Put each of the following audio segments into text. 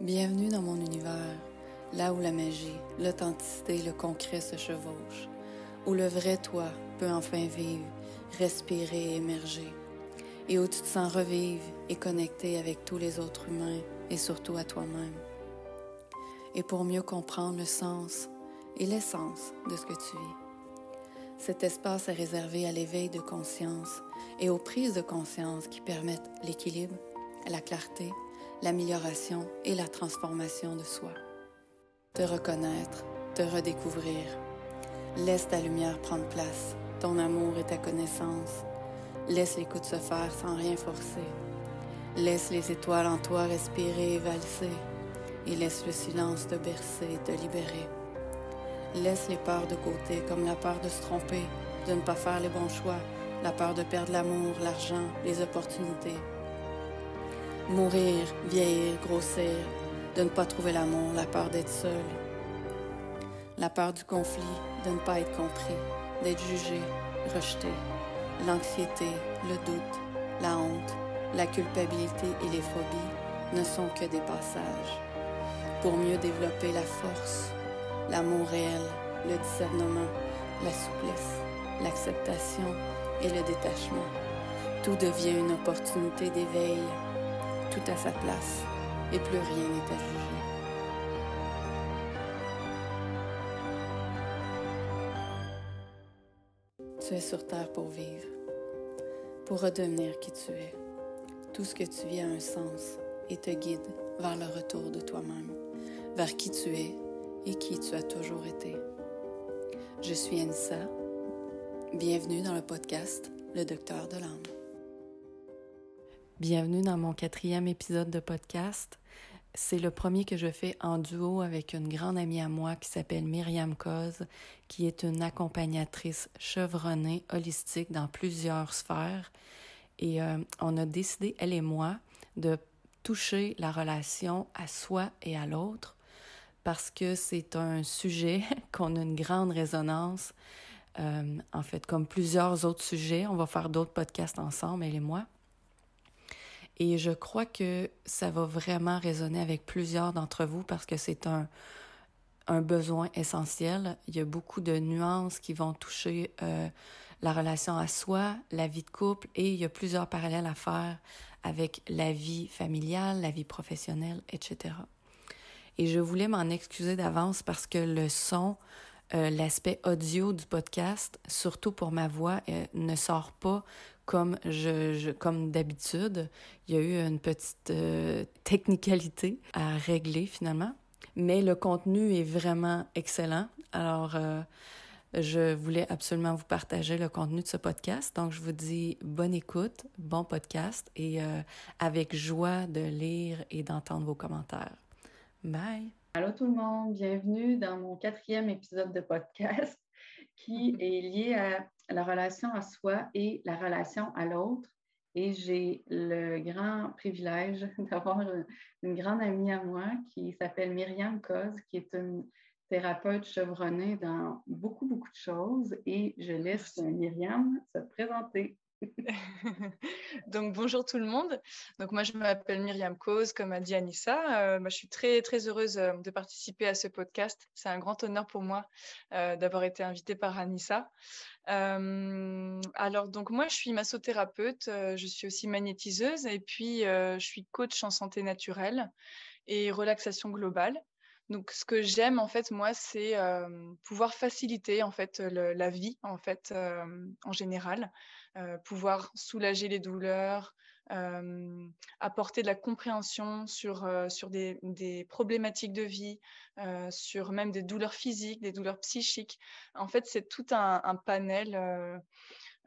Bienvenue dans mon univers, là où la magie, l'authenticité et le concret se chevauchent, où le vrai toi peut enfin vivre, respirer et émerger, et où tu te sens revivre et connecter avec tous les autres humains et surtout à toi-même. Et pour mieux comprendre le sens et l'essence de ce que tu vis. Cet espace est réservé à l'éveil de conscience et aux prises de conscience qui permettent l'équilibre, la clarté, l'amélioration et la transformation de soi. Te reconnaître, te redécouvrir. Laisse ta lumière prendre place, ton amour et ta connaissance. Laisse l'écoute se faire sans rien forcer. Laisse les étoiles en toi respirer et valser. Et laisse le silence te bercer et te libérer. Laisse les peurs de côté, comme la peur de se tromper, de ne pas faire les bons choix, la peur de perdre l'amour, l'argent, les opportunités. Mourir, vieillir, grossir, de ne pas trouver l'amour, la peur d'être seul. La peur du conflit, de ne pas être compris, d'être jugé, rejeté. L'anxiété, le doute, la honte, la culpabilité et les phobies ne sont que des passages. Pour mieux développer la force, l'amour réel, le discernement, la souplesse, l'acceptation et le détachement, tout devient une opportunité d'éveil tout à sa place et plus rien n'est à. Tu es sur Terre pour vivre, pour redevenir qui tu es. Tout ce que tu vis a un sens et te guide vers le retour de toi-même, vers qui tu es et qui tu as toujours été. Je suis Anissa. Bienvenue dans le podcast Le Docteur de l'âme. Bienvenue dans mon quatrième épisode de podcast. C'est le premier que je fais en duo avec une grande amie à moi qui s'appelle Myriam Coz, qui est une accompagnatrice chevronnée, holistique dans plusieurs sphères. Et euh, on a décidé, elle et moi, de toucher la relation à soi et à l'autre parce que c'est un sujet qu'on a une grande résonance. Euh, en fait, comme plusieurs autres sujets, on va faire d'autres podcasts ensemble, elle et moi. Et je crois que ça va vraiment résonner avec plusieurs d'entre vous parce que c'est un, besoin essentiel. Il y a beaucoup de nuances qui vont toucher euh, la relation à soi, la vie de couple, et il y a plusieurs parallèles à faire avec la vie familiale, la vie professionnelle, etc. Et je voulais m'en excuser d'avance parce que le son, euh, l'aspect audio du podcast, surtout pour ma voix, euh, ne sort pas comme je, comme d'habitude. Il y a eu une petite euh, technicalité à régler finalement, mais le contenu est vraiment excellent. Alors je voulais absolument vous partager le contenu de ce podcast. Donc, je vous dis bonne écoute, bon podcast et avec joie de lire et d'entendre vos commentaires. Bye! Allô tout le monde, bienvenue dans mon quatrième épisode de podcast qui est lié à la relation à soi et la relation à l'autre. Et j'ai le grand privilège d'avoir une, grande amie à moi qui s'appelle Myriam Coz, qui est une thérapeute chevronnée dans beaucoup, beaucoup de choses. Et je laisse Myriam se présenter. Donc bonjour tout le monde. Donc moi je m'appelle Myriam Cause, comme a dit Anissa. Euh, moi, je suis très très heureuse euh, de participer à ce podcast. C'est un grand honneur pour moi euh, d'avoir été invitée par Anissa. alors donc moi je suis massothérapeute, je suis aussi magnétiseuse et puis je suis coach en santé naturelle et relaxation globale. Donc, ce que j'aime en fait, moi, c'est pouvoir faciliter en fait la vie en fait en général, pouvoir soulager les douleurs, apporter de la compréhension sur sur des, problématiques de vie, sur même des douleurs physiques, des douleurs psychiques. En fait, c'est tout un, panel,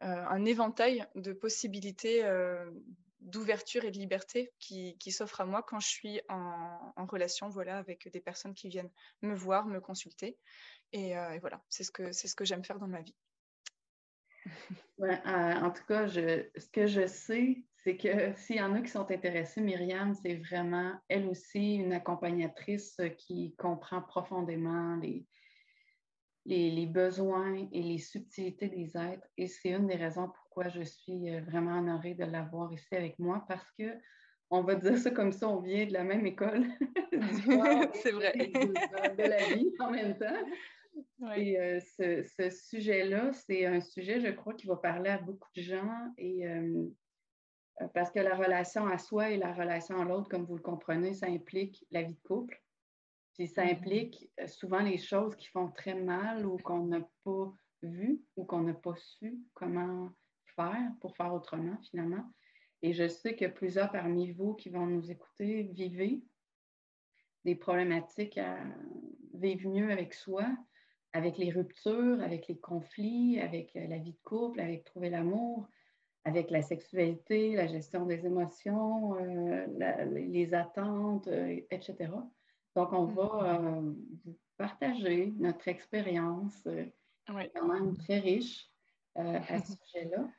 un éventail de possibilités d'ouverture et de liberté qui, s'offre à moi quand je suis en, relation voilà, avec des personnes qui viennent me voir, me consulter. Et, euh, voilà, c'est ce que, c'est ce que j'aime faire dans ma vie. Ouais, euh, en tout cas, je, ce que je sais, c'est que s'il y en a qui sont intéressés, Myriam, c'est vraiment elle aussi une accompagnatrice qui comprend profondément les, les, besoins et les subtilités des êtres. Et c'est une des raisons pourquoi je suis euh, vraiment honorée de l'avoir ici avec moi parce que on va dire ça comme ça, on vient de la même école. c'est vrai. De, la vie en même temps. Et euh, ce, sujet-là, c'est un sujet, je crois, qui va parler à beaucoup de gens. Et euh, parce que la relation à soi et la relation à l'autre, comme vous le comprenez, ça implique la vie de couple. Puis ça mm-hmm. implique euh, souvent les choses qui font très mal ou qu'on n'a pas vu ou qu'on n'a pas su comment faire pour faire autrement finalement. Et je sais que plusieurs parmi vous qui vont nous écouter vivez des problématiques à vivre mieux avec soi, avec les ruptures, avec les conflits, avec euh, la vie de couple, avec trouver l'amour, avec la sexualité, la gestion des émotions, euh, les attentes, euh, etc. Donc, on va mm-hmm. vous partager notre expérience quand même très riche à ce sujet-là.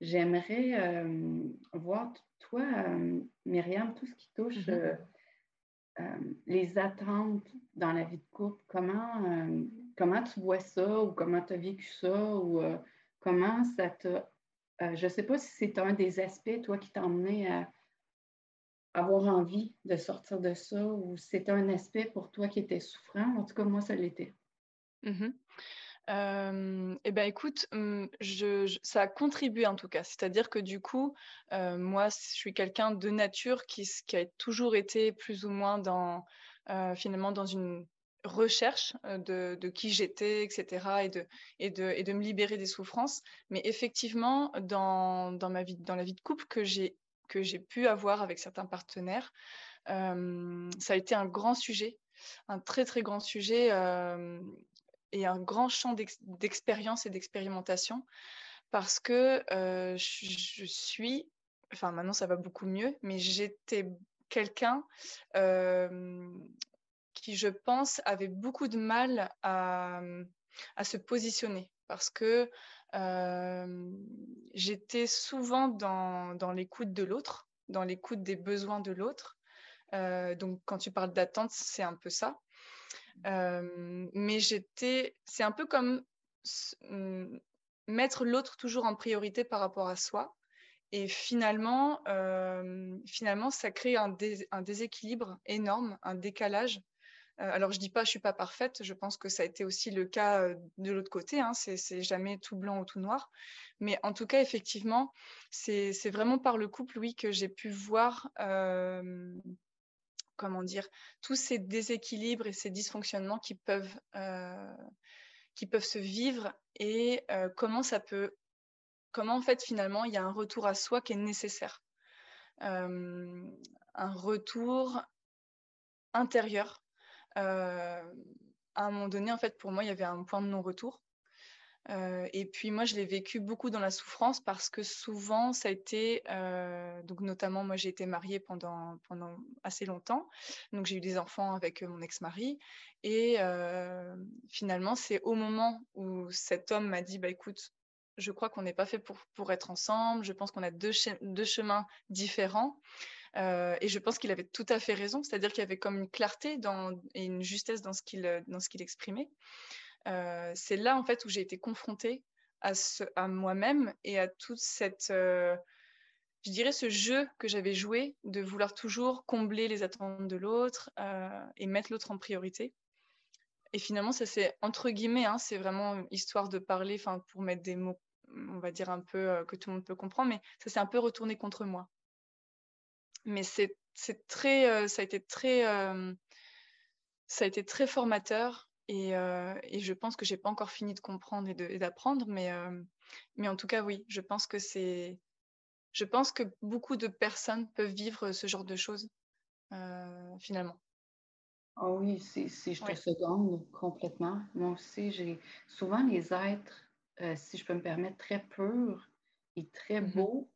J'aimerais euh, voir, toi, euh, Myriam, tout ce qui touche mm-hmm. Euh, les attentes dans la vie de couple, comment, comment tu vois ça ou comment tu as vécu ça ou comment ça t'a... je ne sais pas si c'est un des aspects, toi, qui t'a emmené à avoir envie de sortir de ça ou c'est un aspect pour toi qui était souffrant. En tout cas, moi, ça l'était. Eh ben, écoute, mmh, je ça a contribué en tout cas. C'est-à-dire que du coup, moi, je suis quelqu'un de nature qui a toujours été plus ou moins dans, finalement dans une recherche, de qui j'étais etc. et de me libérer des souffrances. Mais effectivement, dans ma vie dans la vie de couple que j'ai pu avoir avec certains partenaires, ça a été un grand sujet, un très, très grand sujet, un grand champ d'expérience et d'expérimentation parce que je, suis, enfin maintenant ça va beaucoup mieux, mais j'étais quelqu'un qui, je pense, avait beaucoup de mal à, se positionner parce que j'étais souvent dans, dans l'écoute de l'autre, dans l'écoute des besoins de l'autre. donc quand tu parles d'attente, c'est un peu ça mais j'étais, c'est un peu comme mmh, mettre l'autre toujours en priorité par rapport à soi. Et finalement, finalement, ça crée un, déséquilibre énorme, un décalage. alors, je dis pas, je suis pas parfaite. Je pense que ça a été aussi le cas de l'autre côté. Hein, c'est jamais tout blanc ou tout noir. Mais en tout cas, effectivement, c'est vraiment par le couple, oui, que j'ai pu voir comment dire, tous ces déséquilibres et ces dysfonctionnements qui peuvent, euh, qui peuvent se vivre et euh, comment ça peut, comment en fait finalement il y a un retour à soi qui est nécessaire. Euh, un retour intérieur. à un moment donné, en fait, pour moi, il y avait un point de non-retour et puis moi, je l'ai vécu beaucoup dans la souffrance parce que souvent, ça a été, donc notamment moi, j'ai été mariée pendant, assez longtemps, donc j'ai eu des enfants avec mon ex-mari, et finalement, c'est au moment où cet homme m'a dit, bah écoute, je crois qu'on n'est pas fait pour, pour être ensemble, je pense qu'on a deux, deux chemins différents. et je pense qu'il avait tout à fait raison, c'est-à-dire qu'il y avait comme une clarté dans, et une justesse dans ce qu'il, dans ce qu'il exprimait c'est là en fait où j'ai été confrontée à, moi-même et à toute cette, je dirais, ce jeu que j'avais joué de vouloir toujours combler les attentes de l'autre et mettre l'autre en priorité. Et finalement, ça c'est entre guillemets, hein, c'est vraiment histoire de parler, enfin pour mettre des mots, on va dire un peu que tout le monde peut comprendre, mais ça s'est un peu retourné contre moi. Mais c'est très, ça a été très, ça a été très formateur et, je pense que j'ai pas encore fini de comprendre et d'apprendre, mais, mais en tout cas, oui, je pense que c'est. Je pense que beaucoup de personnes peuvent vivre ce genre de choses, finalement. Ah oui, si, je te seconde complètement. Moi aussi, j'ai souvent les êtres, si je peux me permettre, très purs et très mmh beaux.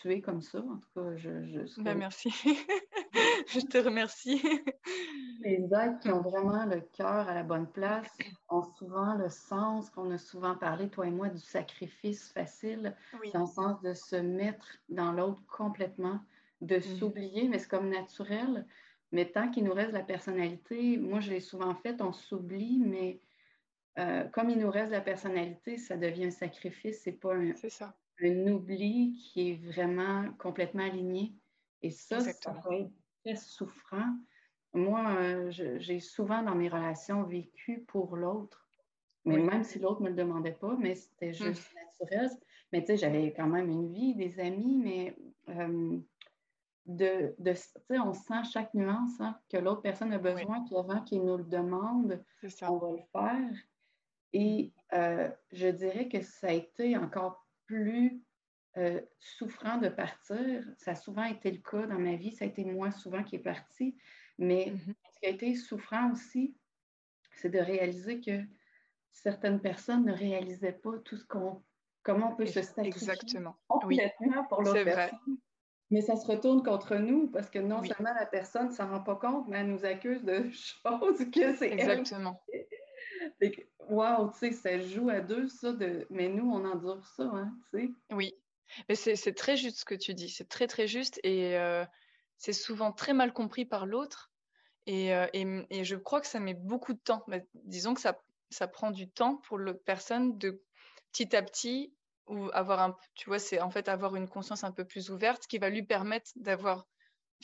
Tu, es comme ça, en tout cas. Je, je ben, merci. je te remercie. Les êtres qui ont vraiment le cœur à la bonne place ont souvent le sens qu'on a souvent parlé, toi et moi, du sacrifice facile, dans le sens de se mettre dans l'autre complètement, de mmh s'oublier, mais c'est comme naturel. Mais tant qu'il nous reste la personnalité, moi je l'ai souvent fait, on s'oublie, mais euh, comme il nous reste la personnalité, ça devient un sacrifice, c'est pas un, un oubli qui est vraiment complètement aligné. Et ça, ça peut être très souffrant. Moi, euh, j'ai souvent dans mes relations vécu pour l'autre, mais même si l'autre ne me le demandait pas, mais c'était hum. juste naturel. Mais tu sais, j'avais quand même une vie, des amis, mais euh, de, de on sent chaque nuance hein, que l'autre personne a besoin, puis avant qu'il nous le demande, on va le faire. Et euh, je dirais que ça a été encore plus euh, souffrant de partir. Ça a souvent été le cas dans ma vie. Ça a été moi souvent qui est parti. Mais mm-hmm. ce qui a été souffrant aussi, c'est de réaliser que certaines personnes ne réalisaient pas tout ce qu'on, comment on peut se sacrifier Exactement. complètement pour l'autre personne. Mais ça se retourne contre nous parce que non seulement la personne ne s'en rend pas compte, mais elle nous accuse de choses que c'est Exactement. Waouh, tu sais, ça joue à deux, ça, de... mais nous, on endure ça, hein, tu sais. Oui, mais c'est très juste ce que tu dis, c'est très très juste et euh, c'est souvent très mal compris par l'autre et, euh, et, je crois que ça met beaucoup de temps. Mais disons que ça, prend du temps pour l'autre personne de petit à petit ou avoir un, tu vois, c'est en fait avoir une conscience un peu plus ouverte qui va lui permettre d'avoir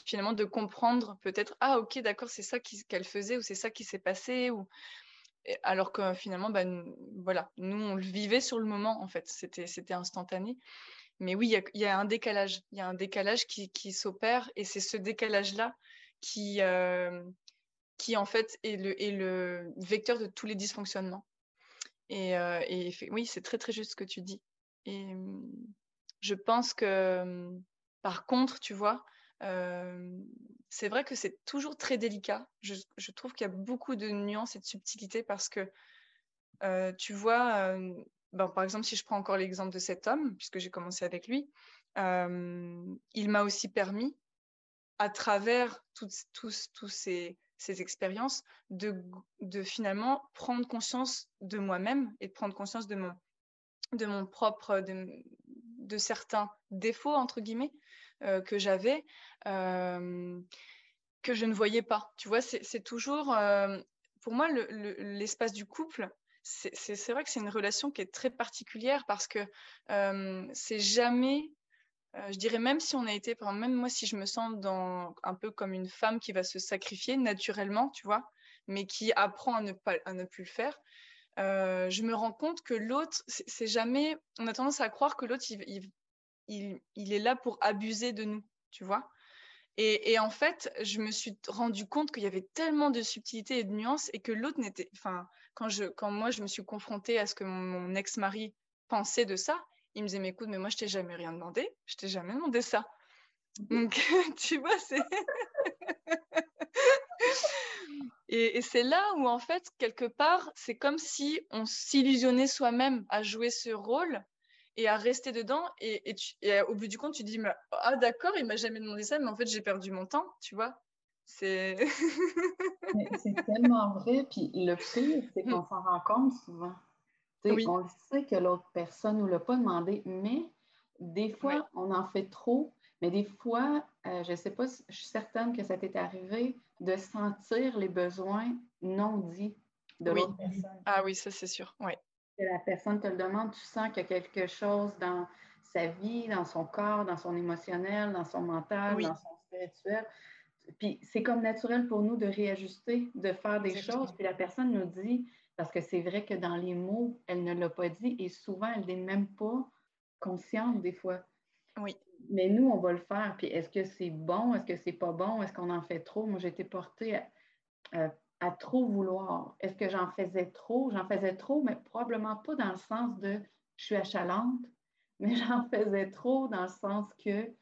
finalement de comprendre peut-être ah ok d'accord c'est ça qu'elle faisait ou c'est ça qui s'est passé ou alors que finalement, bah, voilà, nous, on le vivait sur le moment, en fait, c'était instantané. Mais oui, il y, a, un décalage, il y a un décalage qui, s'opère, et c'est ce décalage-là qui, euh, qui, en fait, est le, vecteur de tous les dysfonctionnements. Et, euh, oui, c'est très, très juste ce que tu dis. Et je pense que, par contre, tu vois, c'est vrai que c'est toujours très délicat. Je, trouve qu'il y a beaucoup de nuances et de subtilités parce que, tu vois, ben, par exemple, si je prends encore l'exemple de cet homme, puisque j'ai commencé avec lui, il m'a aussi permis, à travers toutes, ces, expériences, de, de, finalement prendre conscience de moi-même et de prendre conscience de mon, de mon propre, de, de certains défauts, entre guillemets, euh, que j'avais, euh, que je ne voyais pas. Tu vois, c'est toujours, euh, pour moi, l'espace du couple, c'est vrai que c'est une relation qui est très particulière parce que c'est jamais, je dirais même si on a été, même moi si je me sens un peu comme une femme qui va se sacrifier naturellement, tu vois, mais qui apprend à ne, pas, à ne plus le faire, je me rends compte que l'autre, c'est jamais, on a tendance à croire que l'autre, il, il, est là pour abuser de nous, tu vois. Et, en fait, je me suis rendu compte qu'il y avait tellement de subtilités et de nuances et que l'autre n'était. Enfin, quand, quand moi, je me suis confrontée à ce que mon, ex-mari pensait de ça, il me disait Mais écoute, mais moi, je t'ai jamais rien demandé. Je t'ai jamais demandé ça. Donc, tu vois, c'est. et c'est là où, en fait, quelque part, c'est comme si on s'illusionnait soi-même à jouer ce rôle et à rester dedans. Et, au bout du compte, tu dis, ah d'accord, il m'a jamais demandé ça, mais en fait, j'ai perdu mon temps, tu vois. C'est c'est tellement vrai. Puis le pire, c'est qu'on mm. s'en rend compte souvent. Oui. On sait que l'autre personne ne nous l'a pas demandé, mais des fois, on en fait trop. Mais des fois, euh, je ne sais pas, je suis certaine que ça t'est arrivé de sentir les besoins non dits de l'autre personne. Ah oui, ça c'est sûr. Oui la personne te le demande, tu sens qu'il y a quelque chose dans sa vie, dans son corps, dans son émotionnel, dans son mental, dans son spirituel. Puis c'est comme naturel pour nous de réajuster, de faire des choses. Puis la personne nous dit, parce que c'est vrai que dans les mots, elle ne l'a pas dit et souvent, elle n'est même pas consciente des fois. Oui. Mais nous, on va le faire. Puis est-ce que c'est bon? Est-ce que c'est pas bon? Est-ce qu'on en fait trop? Moi, j'ai été portée à, à trop vouloir. Est-ce que j'en faisais trop? J'en faisais trop, mais probablement pas dans le sens de je suis achalante, mais j'en faisais trop dans le sens que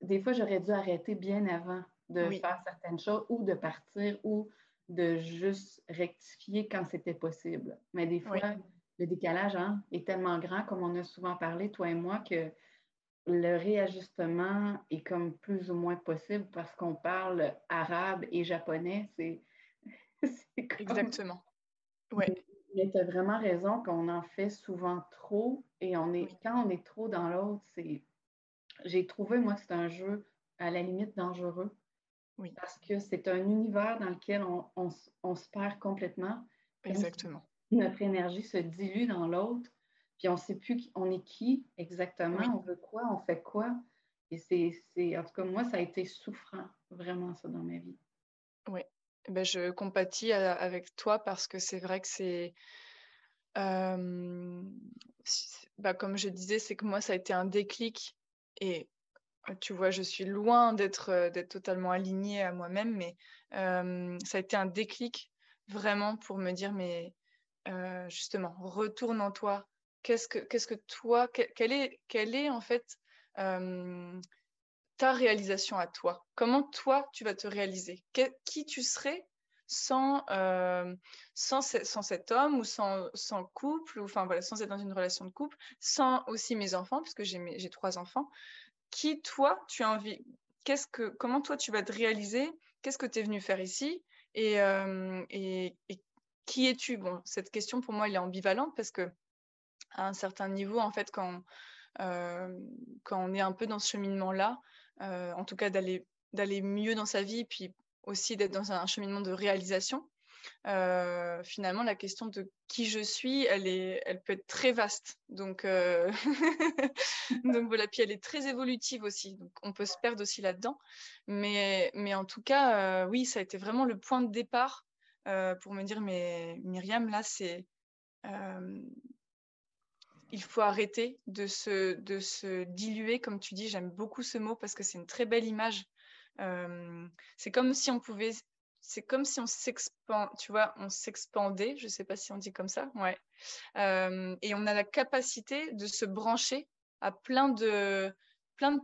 des fois, j'aurais dû arrêter bien avant de faire certaines choses ou de partir ou de juste rectifier quand c'était possible. Mais des fois, le décalage hein, est tellement grand, comme on a souvent parlé, toi et moi, que le réajustement est comme plus ou moins possible parce qu'on parle arabe et japonais. C'est Exactement. Ouais. Mais tu as vraiment raison qu'on en fait souvent trop et on est, quand on est trop dans l'autre, c'est. J'ai trouvé, moi, que c'est un jeu à la limite dangereux. Oui. Parce que c'est un univers dans lequel on, se perd complètement. Exactement. Notre énergie se dilue dans l'autre. puis on ne sait plus on est qui exactement, on veut quoi, on fait quoi. Et c'est, en tout cas, moi, ça a été souffrant, vraiment, ça, dans ma vie. Oui, ben, je compatis avec toi parce que c'est vrai que c'est. Euh, bah, comme je disais, c'est que moi, ça a été un déclic. Et tu vois, je suis loin d'être d'être totalement alignée à moi-même, mais ça a été un déclic vraiment pour me dire, mais justement, retourne en toi. Qu'est-ce que, qu'est-ce que toi, quelle est, est en fait ta réalisation à toi? Comment toi, tu vas te réaliser? Qui tu serais sans, sans, sans, cet homme ou sans, sans couple, ou, enfin voilà, sans être dans une relation de couple, sans aussi mes enfants, puisque j'ai, j'ai trois enfants. Qui, toi, tu as envie Qu'est-ce que, Comment toi, tu vas te réaliser? Qu'est-ce que tu es venu faire ici? Et, et, qui es-tu? Bon, cette question, pour moi, elle est ambivalente parce que à un certain niveau, en fait, quand, quand on est un peu dans ce cheminement-là, en tout cas d'aller d'aller mieux dans sa vie, puis aussi d'être dans un cheminement de réalisation. finalement, la question de qui je suis, elle, est, elle peut être très vaste. Donc, donc voilà, puis elle est très évolutive aussi. Donc on peut se perdre aussi là-dedans. Mais, mais en tout cas, oui, ça a été vraiment le point de départ pour me dire, mais Myriam, là, c'est il faut arrêter de se, diluer, comme tu dis. J'aime beaucoup ce mot parce que c'est une très belle image. Euh, c'est comme si on pouvait, c'est comme si on tu vois, on s'expandait. Je ne sais pas si on dit comme ça, ouais. Euh, et on a la capacité de se brancher à plein de,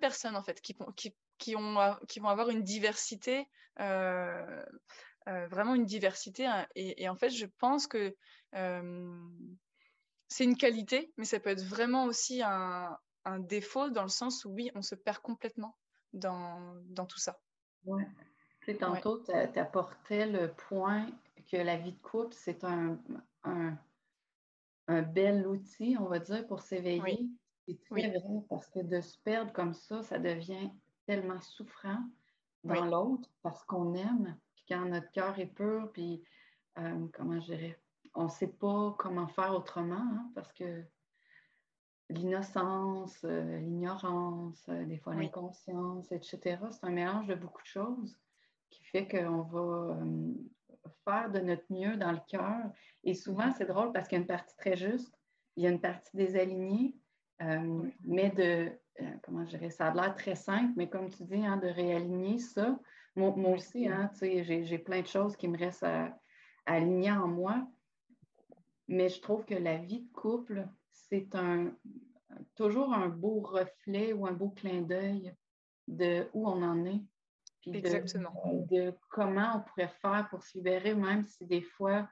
personnes en fait qui, qui, qui, ont, qui vont avoir une diversité. Euh, vraiment une diversité hein. et, en fait je pense que c'est une qualité, mais ça peut être vraiment aussi un, défaut dans le sens où oui, on se perd complètement dans, tout ça. Oui. tantôt, tu apportais le point que la vie de couple, c'est un, un, bel outil, on va dire, pour s'éveiller. C'est très vrai parce que de se perdre comme ça, ça devient tellement souffrant dans l'autre parce qu'on aime, puis quand notre cœur est pur, puis euh, comment je dirais, on ne sait pas comment faire autrement, hein, parce que l'innocence, euh, l'ignorance, euh, des fois l'inconscience, etc., c'est un mélange de beaucoup de choses qui fait qu'on va euh, faire de notre mieux dans le cœur. Et souvent, c'est drôle parce qu'il y a une partie très juste, il y a une partie désalignée, mais de, comment je dirais, ça a l'air très simple, mais comme tu dis, hein, de réaligner ça. Moi, aussi, hein, j'ai plein de choses qui me restent à aligner en moi. Mais je trouve que la vie de couple, c'est un, toujours un beau reflet ou un beau clin d'œil de où on en est. Puis Exactement. De, comment on pourrait faire pour se libérer, même si des fois,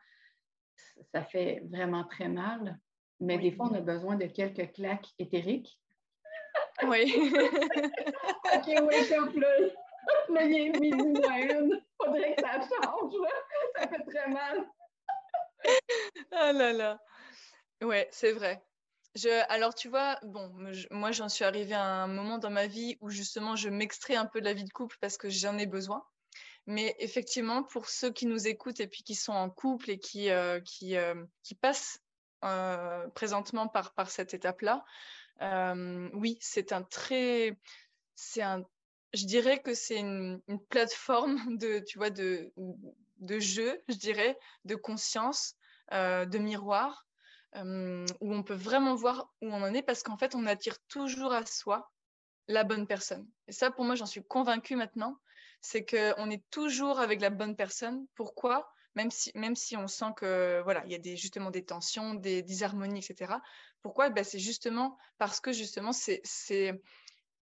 ça fait vraiment très mal. Mais des fois, on a besoin de quelques claques éthériques. Oui. OK, wake up, là. Là, il est midi une. Faudrait que ça change, là. Ça fait très mal ah là là. Ouais, c'est vrai. Alors, tu vois, bon, moi, j'en suis arrivée à un moment dans ma vie où justement, je m'extrais un peu de la vie de couple parce que j'en ai besoin. Mais effectivement, pour ceux qui nous écoutent et puis qui sont en couple et qui, euh, qui, euh, qui passent euh, présentement par, par cette étape-là, oui, c'est un très. C'est un. Je dirais que c'est une, une, plateforme de, tu vois, de, de jeu, je dirais, de conscience, euh, de miroir, euh, où on peut vraiment voir où on en est parce qu'en fait, on attire toujours à soi la bonne personne. Et ça, pour moi, j'en suis convaincue maintenant, c'est qu'on est toujours avec la bonne personne. Pourquoi? Même si, même si on sent que voilà, il y a des, justement des tensions, des disharmonies, etc. Pourquoi? Ben, C'est justement parce que justement, c'est, c'est,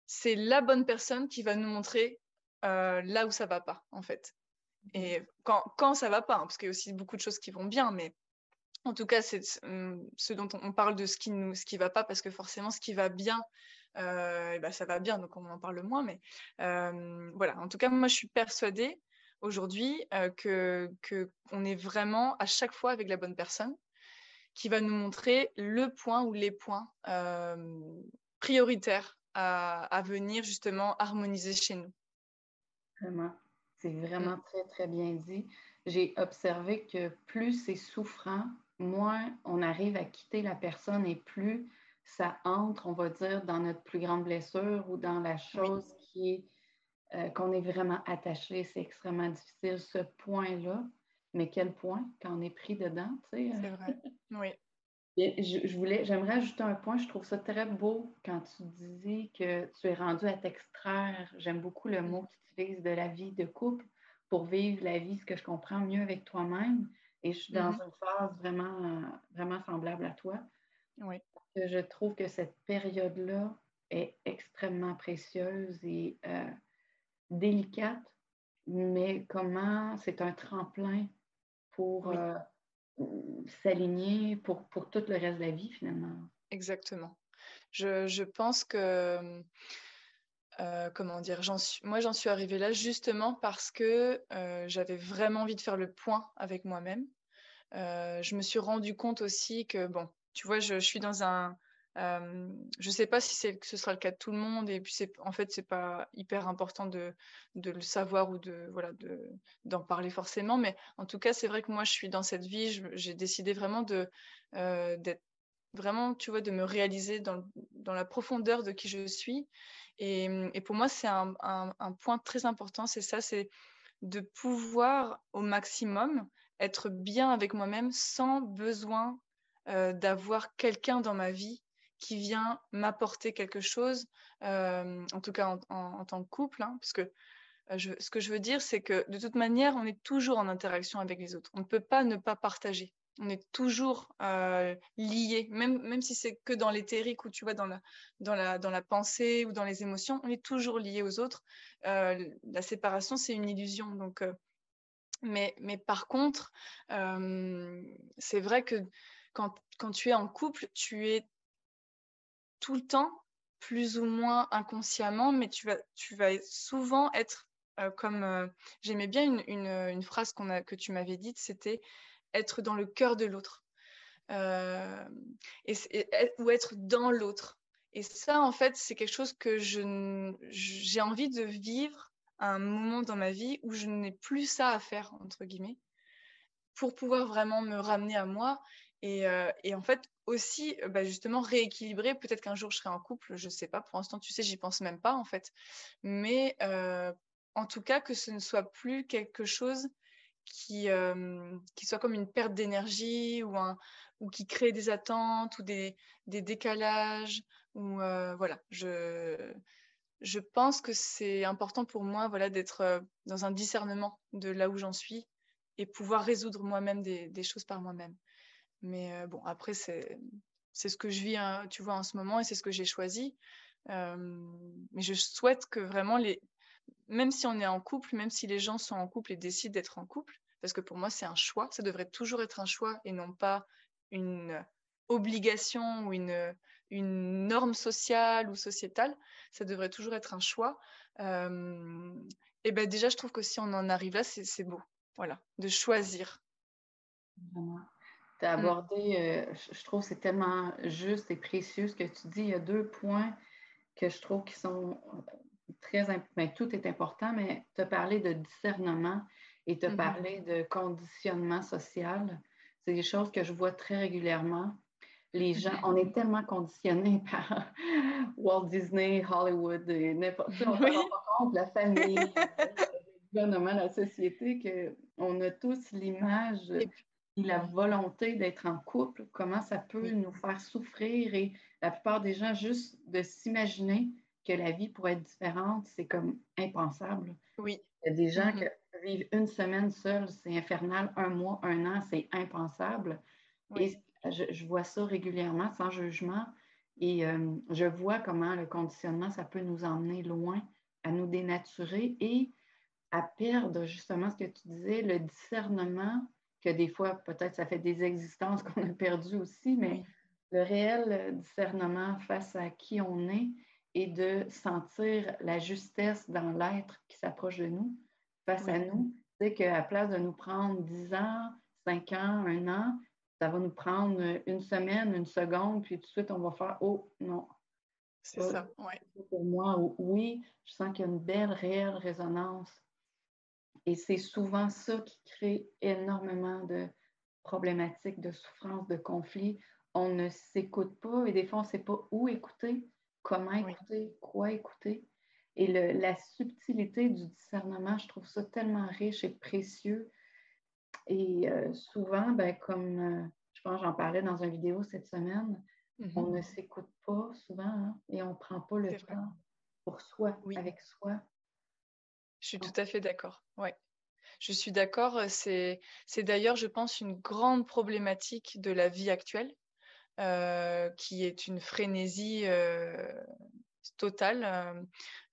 c'est la bonne personne qui va nous montrer euh, là où ça va pas, en fait. Et quand, quand ça va pas, hein, parce qu'il y a aussi beaucoup de choses qui vont bien, mais en tout cas, c'est hum, ce dont on parle de ce qui qui va pas, parce que forcément, ce qui va bien, euh, bah, ça va bien, donc on en parle moins. Mais euh, voilà, en tout cas, moi, je suis persuadée aujourd'hui euh, que qu'on est vraiment à chaque fois avec la bonne personne qui va nous montrer le point ou les points prioritaires à, venir justement harmoniser chez nous. C'est vraiment mm. très, très bien dit. J'ai observé que plus c'est souffrant, moins on arrive à quitter la personne et plus ça entre, on va dire, dans notre plus grande blessure ou dans la chose qui est euh, qu'on est vraiment attaché. C'est extrêmement difficile, ce point-là. Mais quel point quand on est pris dedans, tu sais? Euh? C'est vrai, oui. Je, voulais, j'aimerais ajouter un point. Je trouve ça très beau quand tu dis que tu es rendu à t'extraire. J'aime beaucoup le mot que tu utilises de la vie de couple pour vivre la vie, ce que je comprends mieux avec toi-même. Et je suis dans mm-hmm. une phase vraiment, vraiment semblable à toi. Oui. je trouve que cette période-là est extrêmement précieuse et euh, délicate, mais comment c'est un tremplin pour euh, s'aligner pour, pour tout le reste de la vie finalement. Exactement. Je, je pense que, euh, comment dire, moi j'en suis arrivée là justement parce que euh, j'avais vraiment envie de faire le point avec moi-même. je me suis rendu compte aussi que, bon, tu vois, je, je suis dans un, je ne sais pas si ce sera le cas de tout le monde et puis en fait c'est pas hyper important de, le savoir ou de voilà d'en parler forcément mais en tout cas c'est vrai que moi je suis dans cette vie j'ai décidé vraiment de d'être vraiment tu vois de me réaliser dans, dans, la profondeur de qui je suis et, et pour moi c'est un, point très important c'est ça c'est de pouvoir au maximum être bien avec moi-même sans besoin d'avoir quelqu'un dans ma vie qui vient m'apporter quelque chose, euh, en tout cas en, tant que couple, hein, parce que euh, ce que je veux dire, c'est que de toute manière, on est toujours en interaction avec les autres. On ne peut pas ne pas partager. On est toujours euh, lié, même, même si c'est que dans l'éthérique ou tu vois dans la, dans, la, dans la pensée ou dans les émotions, on est toujours lié aux autres. la séparation, c'est une illusion. Donc, mais, mais par contre, c'est vrai que quand, quand tu es en couple, tu es tout le temps, plus ou moins inconsciemment, mais tu vas, tu vas souvent être euh, comme. Euh, j'aimais bien une, phrase qu'on a, que tu m'avais dite, c'était être dans le cœur de l'autre. Euh, et, ou être dans l'autre. Et ça, en fait, c'est quelque chose que je, j'ai envie de vivre à un moment dans ma vie où je n'ai plus ça à faire, entre guillemets, pour pouvoir vraiment me ramener à moi et, et, en fait, aussi, bah, justement, rééquilibrer. Peut-être qu'un jour, je serai en couple, je ne sais pas. Pour l'instant, tu sais, j'y pense même pas, en fait. Mais en tout cas, que ce ne soit plus quelque chose qui, qui soit comme une perte d'énergie ou, un, ou qui crée des attentes ou des, des décalages. Ou, voilà, je, je pense que c'est important pour moi voilà, d'être dans un discernement de là où j'en suis et pouvoir résoudre moi-même des choses par moi-même. Mais bon, après, c'est ce que je vis, hein, tu vois, en ce moment et c'est ce que j'ai choisi. mais je souhaite que vraiment, les... même si on est en couple, même si les gens sont en couple et décident d'être en couple, parce que pour moi, c'est un choix, ça devrait toujours être un choix et non pas une obligation ou une, une norme sociale ou sociétale, ça devrait toujours être un choix. et ben déjà, je trouve que si on en arrive là, c'est beau, voilà, de choisir. Tu as mmh. abordé, euh, je trouve c'est tellement juste et précieux ce que tu dis. Il y a deux points que je trouve qui sont euh, très importants. Ben, tout est important, mais tu as parlé de discernement et tu as mmh parlé de conditionnement social. C'est des choses que je vois très régulièrement. Les gens, on est tellement conditionnés par Walt Disney, Hollywood, et n'importe quoi. On ne pas compte, la famille, le gouvernement, la société, qu'on a tous l'image la volonté d'être en couple, comment ça peut nous faire souffrir? Et la plupart des gens, juste de s'imaginer que la vie pourrait être différente, c'est comme impensable. Oui. Il y a des gens mm-hmm. qui vivent une semaine seule, c'est infernal, un mois, un an, c'est impensable. Et je, vois ça régulièrement, sans jugement. Et euh, je vois comment le conditionnement, ça peut nous emmener loin, à nous dénaturer et à perdre justement ce que tu disais, le discernement que des fois, peut-être, ça fait des existences qu'on a perdues aussi, mais le réel discernement face à qui on est et de sentir la justesse dans l'être qui s'approche de nous, face à nous. C'est qu'à place de nous prendre 10 ans, 5 ans, un an, ça va nous prendre une semaine, une seconde, puis tout de suite, on va faire Oh, non. C'est ça, oui. Pour moi, oui, je sens qu'il y a une belle, réelle résonance et c'est souvent ça qui crée énormément de, problématiques de souffrance, de conflit, on ne s'écoute pas et des fois, on ne sait pas où écouter, comment écouter, quoi écouter. Et la subtilité du discernement, je trouve ça tellement riche et précieux. Et euh, souvent, ben, comme euh, je pense j'en parlais dans une vidéo cette semaine, on mm-hmm. ne s'écoute pas souvent hein, et on ne prend pas le temps pour soi, avec soi. Je suis tout à fait d'accord. Ouais. Je suis d'accord. C'est, c'est d'ailleurs, je pense, une grande problématique de la vie actuelle, euh, qui est une frénésie euh, totale.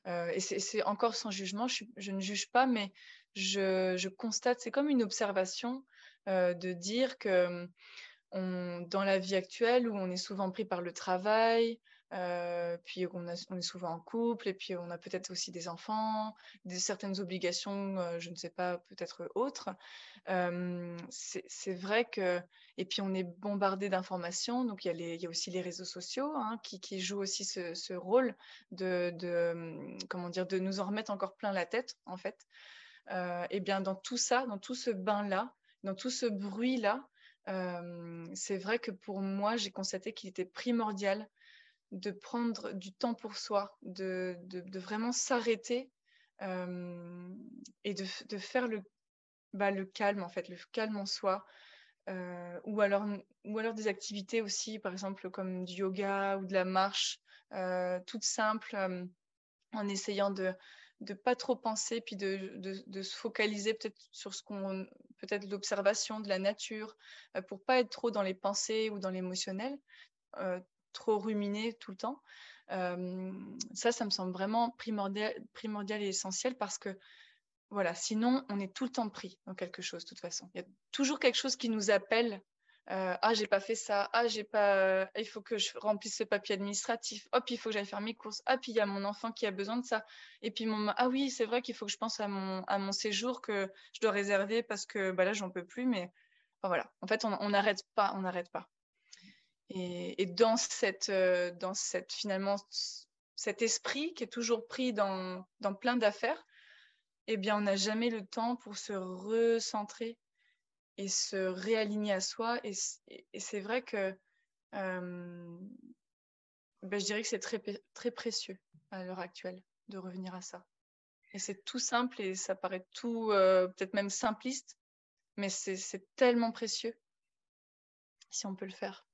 Euh, et c'est, encore sans jugement. Je, ne juge pas, mais je, je constate, c'est comme une observation de dire que on, dans la vie actuelle où on est souvent pris par le travail, euh, puis on, est souvent en couple, et puis on a peut-être aussi des enfants, certaines obligations, euh, je ne sais pas, peut-être autres. Euh, c'est vrai que, et puis on est bombardé d'informations, donc il y, a aussi les réseaux sociaux hein, qui, jouent aussi ce, rôle de, comment dire, de nous en remettre encore plein la tête, en fait. et bien dans tout ça, dans tout ce bain-là, dans tout ce bruit-là, c'est vrai que pour moi, j'ai constaté qu'il était primordial de prendre du temps pour soi, de, vraiment s'arrêter et de, faire le, bah, le calme, en fait, le calme en soi. Euh, ou, alors, ou alors des activités aussi, par exemple comme du yoga ou de la marche, euh, toute simple, en essayant de ne pas trop penser, puis de, de se focaliser peut-être sur ce qu'on, peut-être l'observation de la nature, euh, pour pas être trop dans les pensées ou dans l'émotionnel trop ruminer tout le temps. ça, ça me semble vraiment primordial, primordial et essentiel parce que, voilà, sinon, on est tout le temps pris dans quelque chose, de toute façon. Il y a toujours quelque chose qui nous appelle. ah, j'ai pas fait ça. Ah, j'ai pas. il faut que je remplisse ce papier administratif. Hop, il faut que j'aille faire mes courses. Ah, il y a mon enfant qui a besoin de ça. Et puis mon. Ah oui, c'est vrai qu'il faut que je pense à mon à mon séjour que je dois réserver parce que bah là, j'en peux plus. Mais voilà. En fait, on n'arrête pas. On n'arrête pas. Et, dans cette, euh, dans cette finalement cet esprit qui est toujours pris dans, plein d'affaires, eh bien, on n'a jamais le temps pour se recentrer et se réaligner à soi. Et, c'est vrai que euh, ben, je dirais que c'est très, très précieux à l'heure actuelle de revenir à ça. Et c'est tout simple et ça paraît tout, euh, peut-être même simpliste, mais c'est tellement précieux si on peut le faire.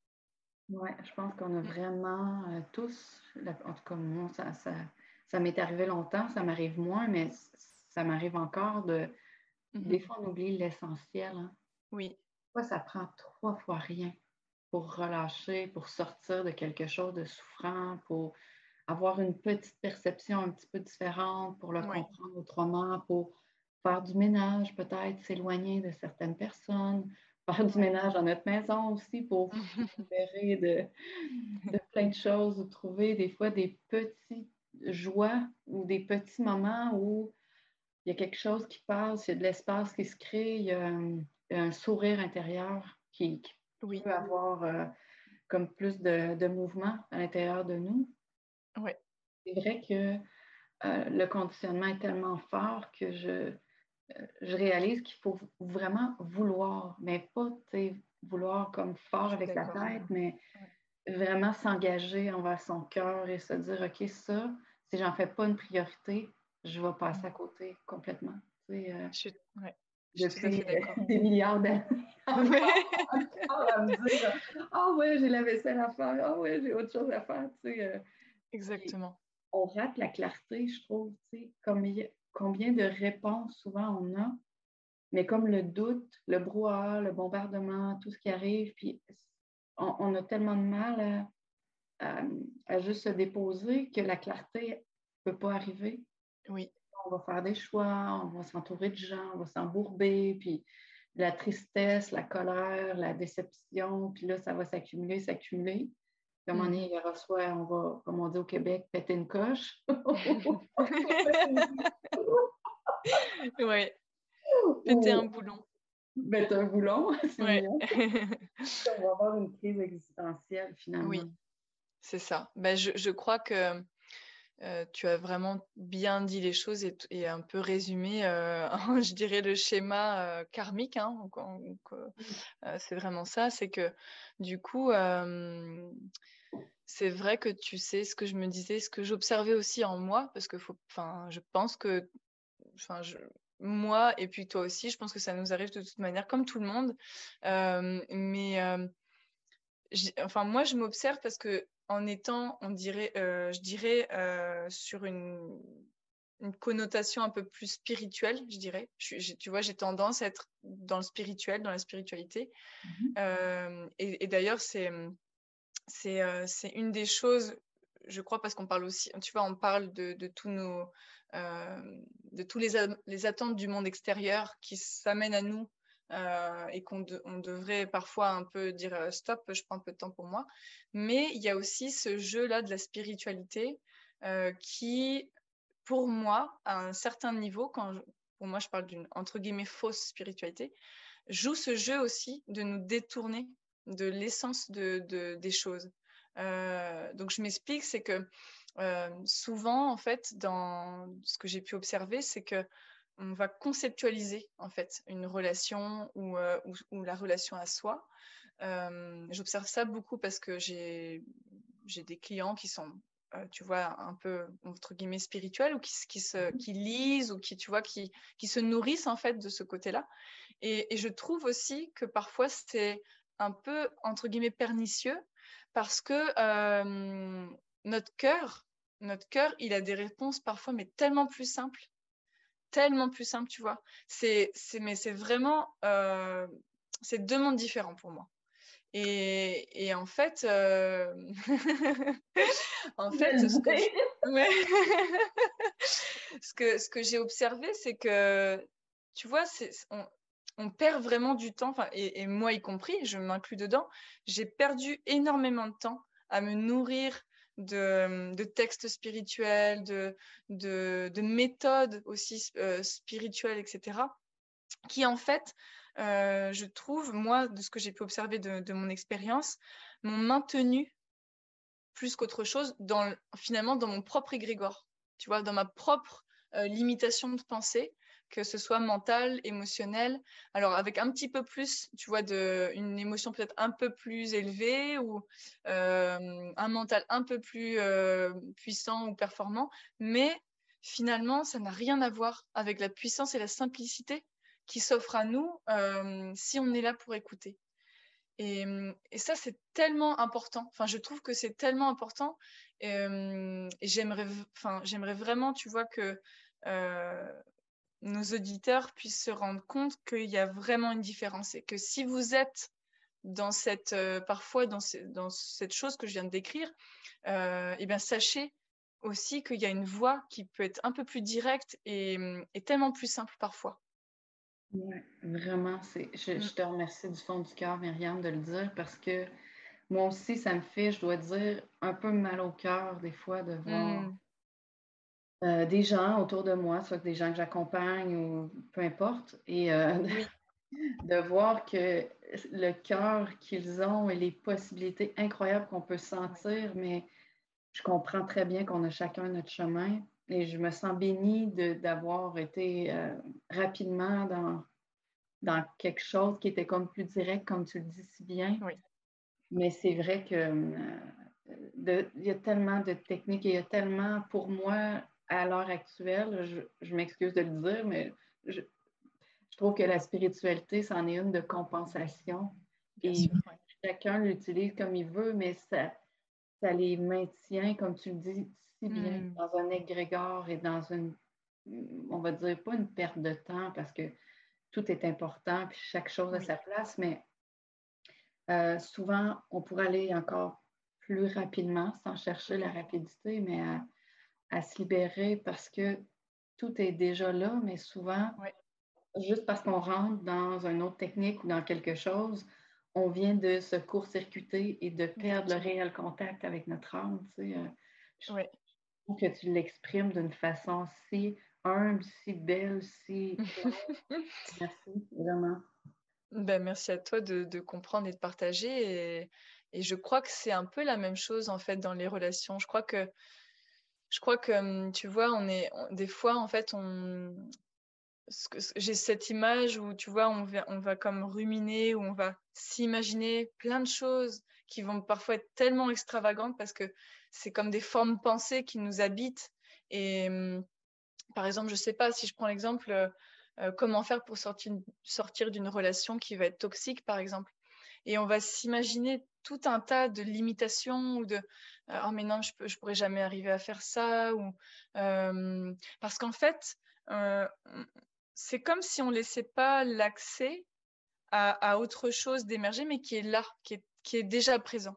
Oui, je pense qu'on a vraiment euh, tous, en tout cas moi, ça, ça, m'est arrivé longtemps, ça m'arrive moins, mais ça m'arrive encore de... Mmh des fois, on oublie l'essentiel. Hein. Oui. Pourquoi ça prend trois fois rien pour relâcher, pour sortir de quelque chose de souffrant, pour avoir une petite perception un petit peu différente, pour le comprendre autrement, pour faire du ménage, peut-être s'éloigner de certaines personnes, faire du ménage dans notre maison aussi pour libérer de, de, plein de choses, ou trouver des fois des petites joies ou des petits moments où il y a quelque chose qui passe, il y a de l'espace qui se crée, il y a un, sourire intérieur qui, peut avoir euh, comme plus de, mouvement à l'intérieur de nous. Oui. C'est vrai que euh, le conditionnement est tellement fort que je, je réalise qu'il faut vraiment vouloir, mais pas vouloir comme fort avec la tête, mais vraiment s'engager envers son cœur et se dire, OK, ça, si j'en fais pas une priorité, je vais passer à mm. côté complètement. Euh, je suis, des milliards d'années à me dire, ah ouais, j'ai la vaisselle à faire, ah ouais, j'ai autre chose à faire. Euh. Exactement. on rate la clarté, je trouve, comme combien de réponses souvent on a, mais comme le doute, le brouhaha, le bombardement, tout ce qui arrive, puis on, a tellement de mal à, juste se déposer que la clarté ne peut pas arriver. Oui. On va faire des choix, on va s'entourer de gens, on va s'embourber, puis la tristesse, la colère, la déception, puis là, ça va s'accumuler, s'accumuler. Comme on est, il reçoit, on va, comme on dit au Québec, péter une coche. oui. Péter un boulon. Péter un boulon, ouais. on va avoir une crise existentielle finalement. Oui, c'est ça. Ben, je, je, crois que tu as vraiment bien dit les choses et, un peu résumé, je dirais, le schéma karmique. Hein, c'est vraiment ça. C'est que du coup, c'est vrai que tu sais ce que je me disais, ce que j'observais aussi en moi, parce que faut, je pense que moi et puis toi aussi, je pense que ça nous arrive de toute manière, comme tout le monde. mais enfin, moi, je m'observe parce que en étant, on dirait, je dirais, sur une, connotation un peu plus spirituelle, je dirais. tu vois, j'ai tendance à être dans le spirituel, dans la spiritualité. Mmh et, d'ailleurs, c'est c'est une des choses, je crois, parce qu'on parle aussi, tu vois, on parle de, de tous nos, de tous les, les, attentes du monde extérieur qui s'amènent à nous et qu'on on devrait parfois un peu dire stop, je prends un peu de temps pour moi. Mais il y a aussi ce jeu-là de la spiritualité qui, pour moi, à un certain niveau, quand pour moi je parle d'une entre guillemets fausse spiritualité, joue ce jeu aussi de nous détourner de l'essence de, des choses. donc je m'explique, c'est que souvent, en fait, dans ce que j'ai pu observer, c'est que on va conceptualiser en fait une relation ou, ou, la relation à soi. J'observe ça beaucoup parce que j'ai des clients qui sont, tu vois, un peu entre guillemets spirituels ou qui, qui, se, mmh qui lisent ou qui, tu vois, qui, qui se nourrissent en fait de ce côté-là. Et, et, je trouve aussi que parfois c'est un peu entre guillemets pernicieux parce que notre cœur, notre cœur, il a des réponses parfois, mais tellement plus simples, tellement plus simples, tu vois. C'est, mais c'est vraiment, euh, c'est deux mondes différents pour moi. Et, et en fait, euh... en fait, ce que, j'ai observé, c'est que, tu vois, c'est, on, perd vraiment du temps, et, moi y compris, je m'inclus dedans, j'ai perdu énormément de temps à me nourrir de, textes spirituels, de, de, de méthodes aussi euh, spirituelles, etc., qui en fait, euh, je trouve, moi, de ce que j'ai pu observer de, de mon expérience, m'ont maintenu plus qu'autre chose, dans, finalement, dans mon propre égrégore, tu vois, dans ma propre euh, limitation de pensée, que ce soit mental, émotionnel. Alors avec un petit peu plus, tu vois, de, une émotion peut-être un peu plus élevée ou euh, un mental un peu plus euh, puissant ou performant, mais finalement, ça n'a rien à voir avec la puissance et la simplicité qui s'offrent à nous euh, si on est là pour écouter. Et, ça, c'est tellement important. Enfin, je trouve que c'est tellement important. J'aimerais vraiment, tu vois, que nos auditeurs puissent se rendre compte qu'il y a vraiment une différence et que si vous êtes dans cette, euh, parfois dans, dans, cette chose que je viens de décrire, euh, eh bien, sachez aussi qu'il y a une voie qui peut être un peu plus directe et, tellement plus simple parfois. Vraiment. Je, je, mm. te remercie du fond du cœur, Myriam, de le dire parce que moi aussi, ça me fait, je dois dire, un peu mal au cœur des fois de voir mm. Euh, des gens autour de moi, soit des gens que j'accompagne ou peu importe, et euh, de, voir que le cœur qu'ils ont et les possibilités incroyables qu'on peut sentir, mais je comprends très bien qu'on a chacun notre chemin et je me sens bénie d'avoir été euh, rapidement dans, dans quelque chose qui était comme plus direct, comme tu le dis si bien. Mais c'est vrai que il y a tellement de techniques et il y a tellement, pour moi, à l'heure actuelle, je, m'excuse de le dire, mais je, trouve que la spiritualité, c'en est une de compensation. et chacun l'utilise comme il veut, mais ça, ça les maintient, comme tu le dis si bien, hmm. dans un égrégore et dans une, on va dire, pas une perte de temps parce que tout est important, puis chaque chose a sa place, mais euh, souvent, on pourrait aller encore plus rapidement sans chercher la rapidité, mais à, à se libérer parce que tout est déjà là, mais souvent, juste parce qu'on rentre dans une autre technique ou dans quelque chose, on vient de se court-circuiter et de perdre le réel contact avec notre âme. Tu sais. Euh, je trouve que tu l'exprimes d'une façon si humble, si belle, si... merci, vraiment. Ben, merci à toi de, de comprendre et de partager. Et, et je crois que c'est un peu la même chose, en fait, dans les relations. Je crois que je crois que, tu vois, on est, des fois, en fait, on, j'ai cette image où, tu vois, on va, comme ruminer, où on va s'imaginer plein de choses qui vont parfois être tellement extravagantes parce que c'est comme des formes pensées qui nous habitent. Et par exemple, je ne sais pas si je prends l'exemple, comment faire pour sortir d'une relation qui va être toxique, par exemple. Et on va s'imaginer tout un tas de limitations ou de euh, oh mais non je ne pourrais jamais arriver à faire ça ou parce qu'en fait c'est comme si on laissait pas l'accès à, autre chose d'émerger mais qui est là qui est, qui est déjà présent.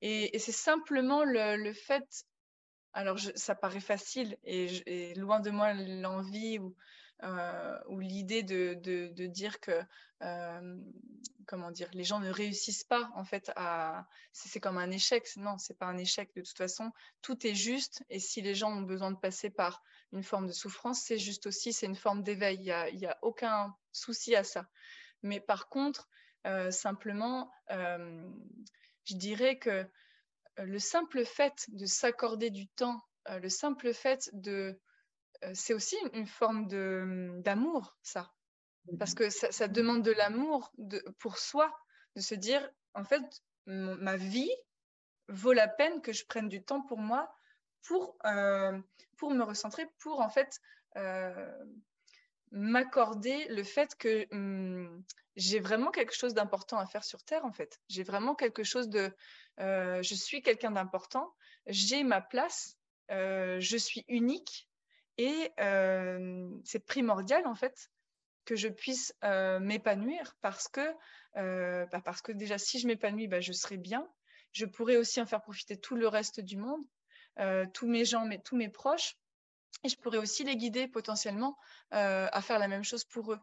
Et, c'est simplement le, fait alors ça paraît facile et, loin de moi l'envie ou euh, ou l'idée de, de, dire que euh, comment dire les gens ne réussissent pas en fait à c'est comme un échec. Non c'est pas un échec de toute façon. Tout est juste et si les gens ont besoin de passer par une forme de souffrance c'est juste aussi c'est une forme d'éveil. Il y a, y a, aucun souci à ça. Mais par contre euh, simplement je dirais que le simple fait de s'accorder du temps le simple fait de c'est aussi une forme d'amour, ça. Parce que ça, demande de l'amour pour soi, de se dire, en fait, ma vie vaut la peine que je prenne du temps pour moi, pour, pour me recentrer, pour en fait m'accorder le fait que mmh, j'ai vraiment quelque chose d'important à faire sur Terre, en fait. J'ai vraiment quelque chose de... je suis quelqu'un d'important, j'ai ma place, je suis unique et c'est primordial, en fait, que je puisse m'épanouir parce que, bah, parce que déjà, si je m'épanouis, bah, je serai bien. Je pourrais aussi en faire profiter tout le reste du monde, tous mes gens, tous mes proches. Et je pourrais aussi les guider potentiellement à faire la même chose pour eux.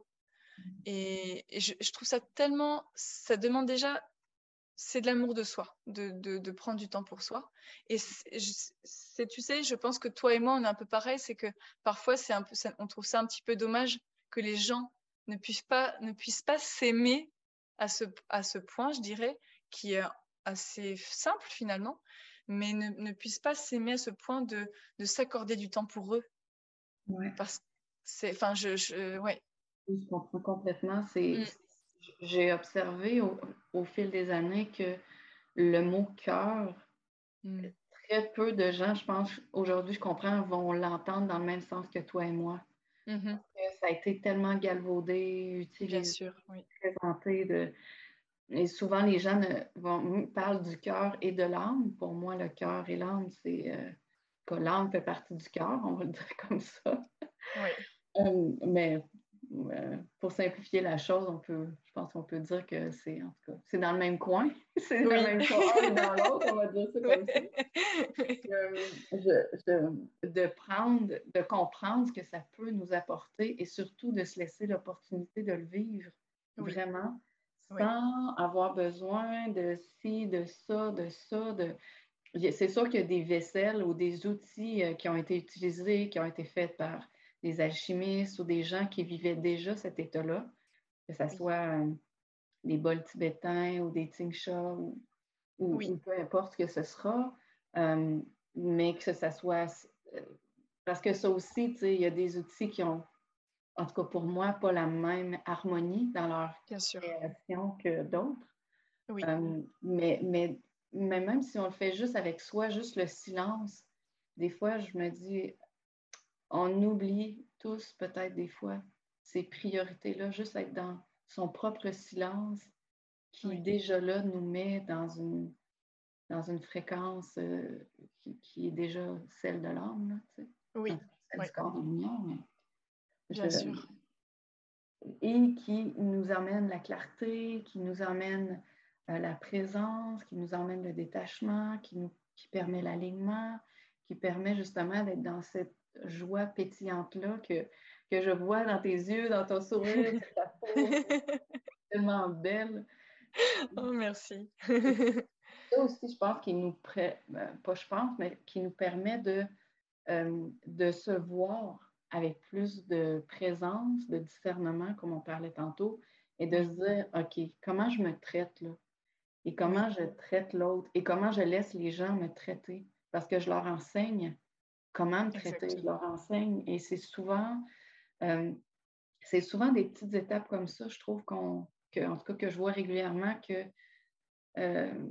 Et, je, trouve ça tellement, ça demande déjà c'est de l'amour de soi, de, prendre du temps pour soi. Et c'est, tu sais, je pense que toi et moi, on est un peu pareil, c'est que parfois, c'est un peu, on trouve ça un petit peu dommage que les gens ne puissent pas, ne puissent pas s'aimer à ce, à ce point, je dirais, qui est assez simple finalement, mais ne, puissent pas s'aimer à ce point de, s'accorder du temps pour eux. Ouais. Parce c'est, enfin, je, je, ouais. Je comprends complètement. C'est, mm j'ai observé au, fil des années que le mot cœur, hmm. très peu de gens, je pense, aujourd'hui, je comprends, vont l'entendre dans le même sens que toi et moi. Mm-hmm. ça a été tellement galvaudé, utilisé, présenté. De... Et souvent, les gens vont, parlent du cœur et de l'âme. Pour moi, le cœur et l'âme, c'est euh, que l'âme fait partie du cœur, on va le dire comme ça. Oui. Euh, mais euh, pour simplifier la chose, on peut, je pense qu'on peut dire que c'est en tout cas, c'est dans le même coin. c'est dans le même coin dans l'autre, on va dire ça comme ça. Euh, de prendre, de comprendre ce que ça peut nous apporter et surtout de se laisser l'opportunité de le vivre vraiment sans avoir besoin de ci, de ça, de ça, de c'est sûr qu'il y a des vaisselles ou des outils euh, qui ont été utilisés, qui ont été faits par des alchimistes ou des gens qui vivaient déjà cet état-là, que ce soit euh, des bols tibétains ou des tingsha ou, peu importe ce que ce sera, euh, mais que ce soit. Euh, parce que ça aussi, il y a des outils qui ont, en tout cas pour moi, pas la même harmonie dans leur création que d'autres. mais, mais, mais même si on le fait juste avec soi, juste le silence, des fois, je me dis, on oublie tous peut-être des fois ces priorités-là, juste être dans son propre silence qui déjà là nous met dans une, dans une fréquence euh, qui, est déjà celle de l'âme. Oui. Celle du corps de lumière. Mais Bien sûr. Et qui nous amène la clarté, qui nous amène euh, la présence, qui nous emmène le détachement, qui nous qui permet l'alignement, qui permet justement d'être dans cette joie pétillante-là que, que je vois dans tes yeux, dans ton sourire, ta peau. tellement belle. Oh, merci. ça aussi, je pense qu'il nous, pré... Ben, pas je pense, mais qui nous permet de, euh, de se voir avec plus de présence, de discernement, comme on parlait tantôt, et de se dire, OK, comment je me traite là? Et comment je traite l'autre? Et comment je laisse les gens me traiter? Parce que je leur enseigne comment me traiter. Je leur enseigne et c'est souvent, euh, c'est souvent des petites étapes comme ça, je trouve qu'on, que, en tout cas que je vois régulièrement que euh,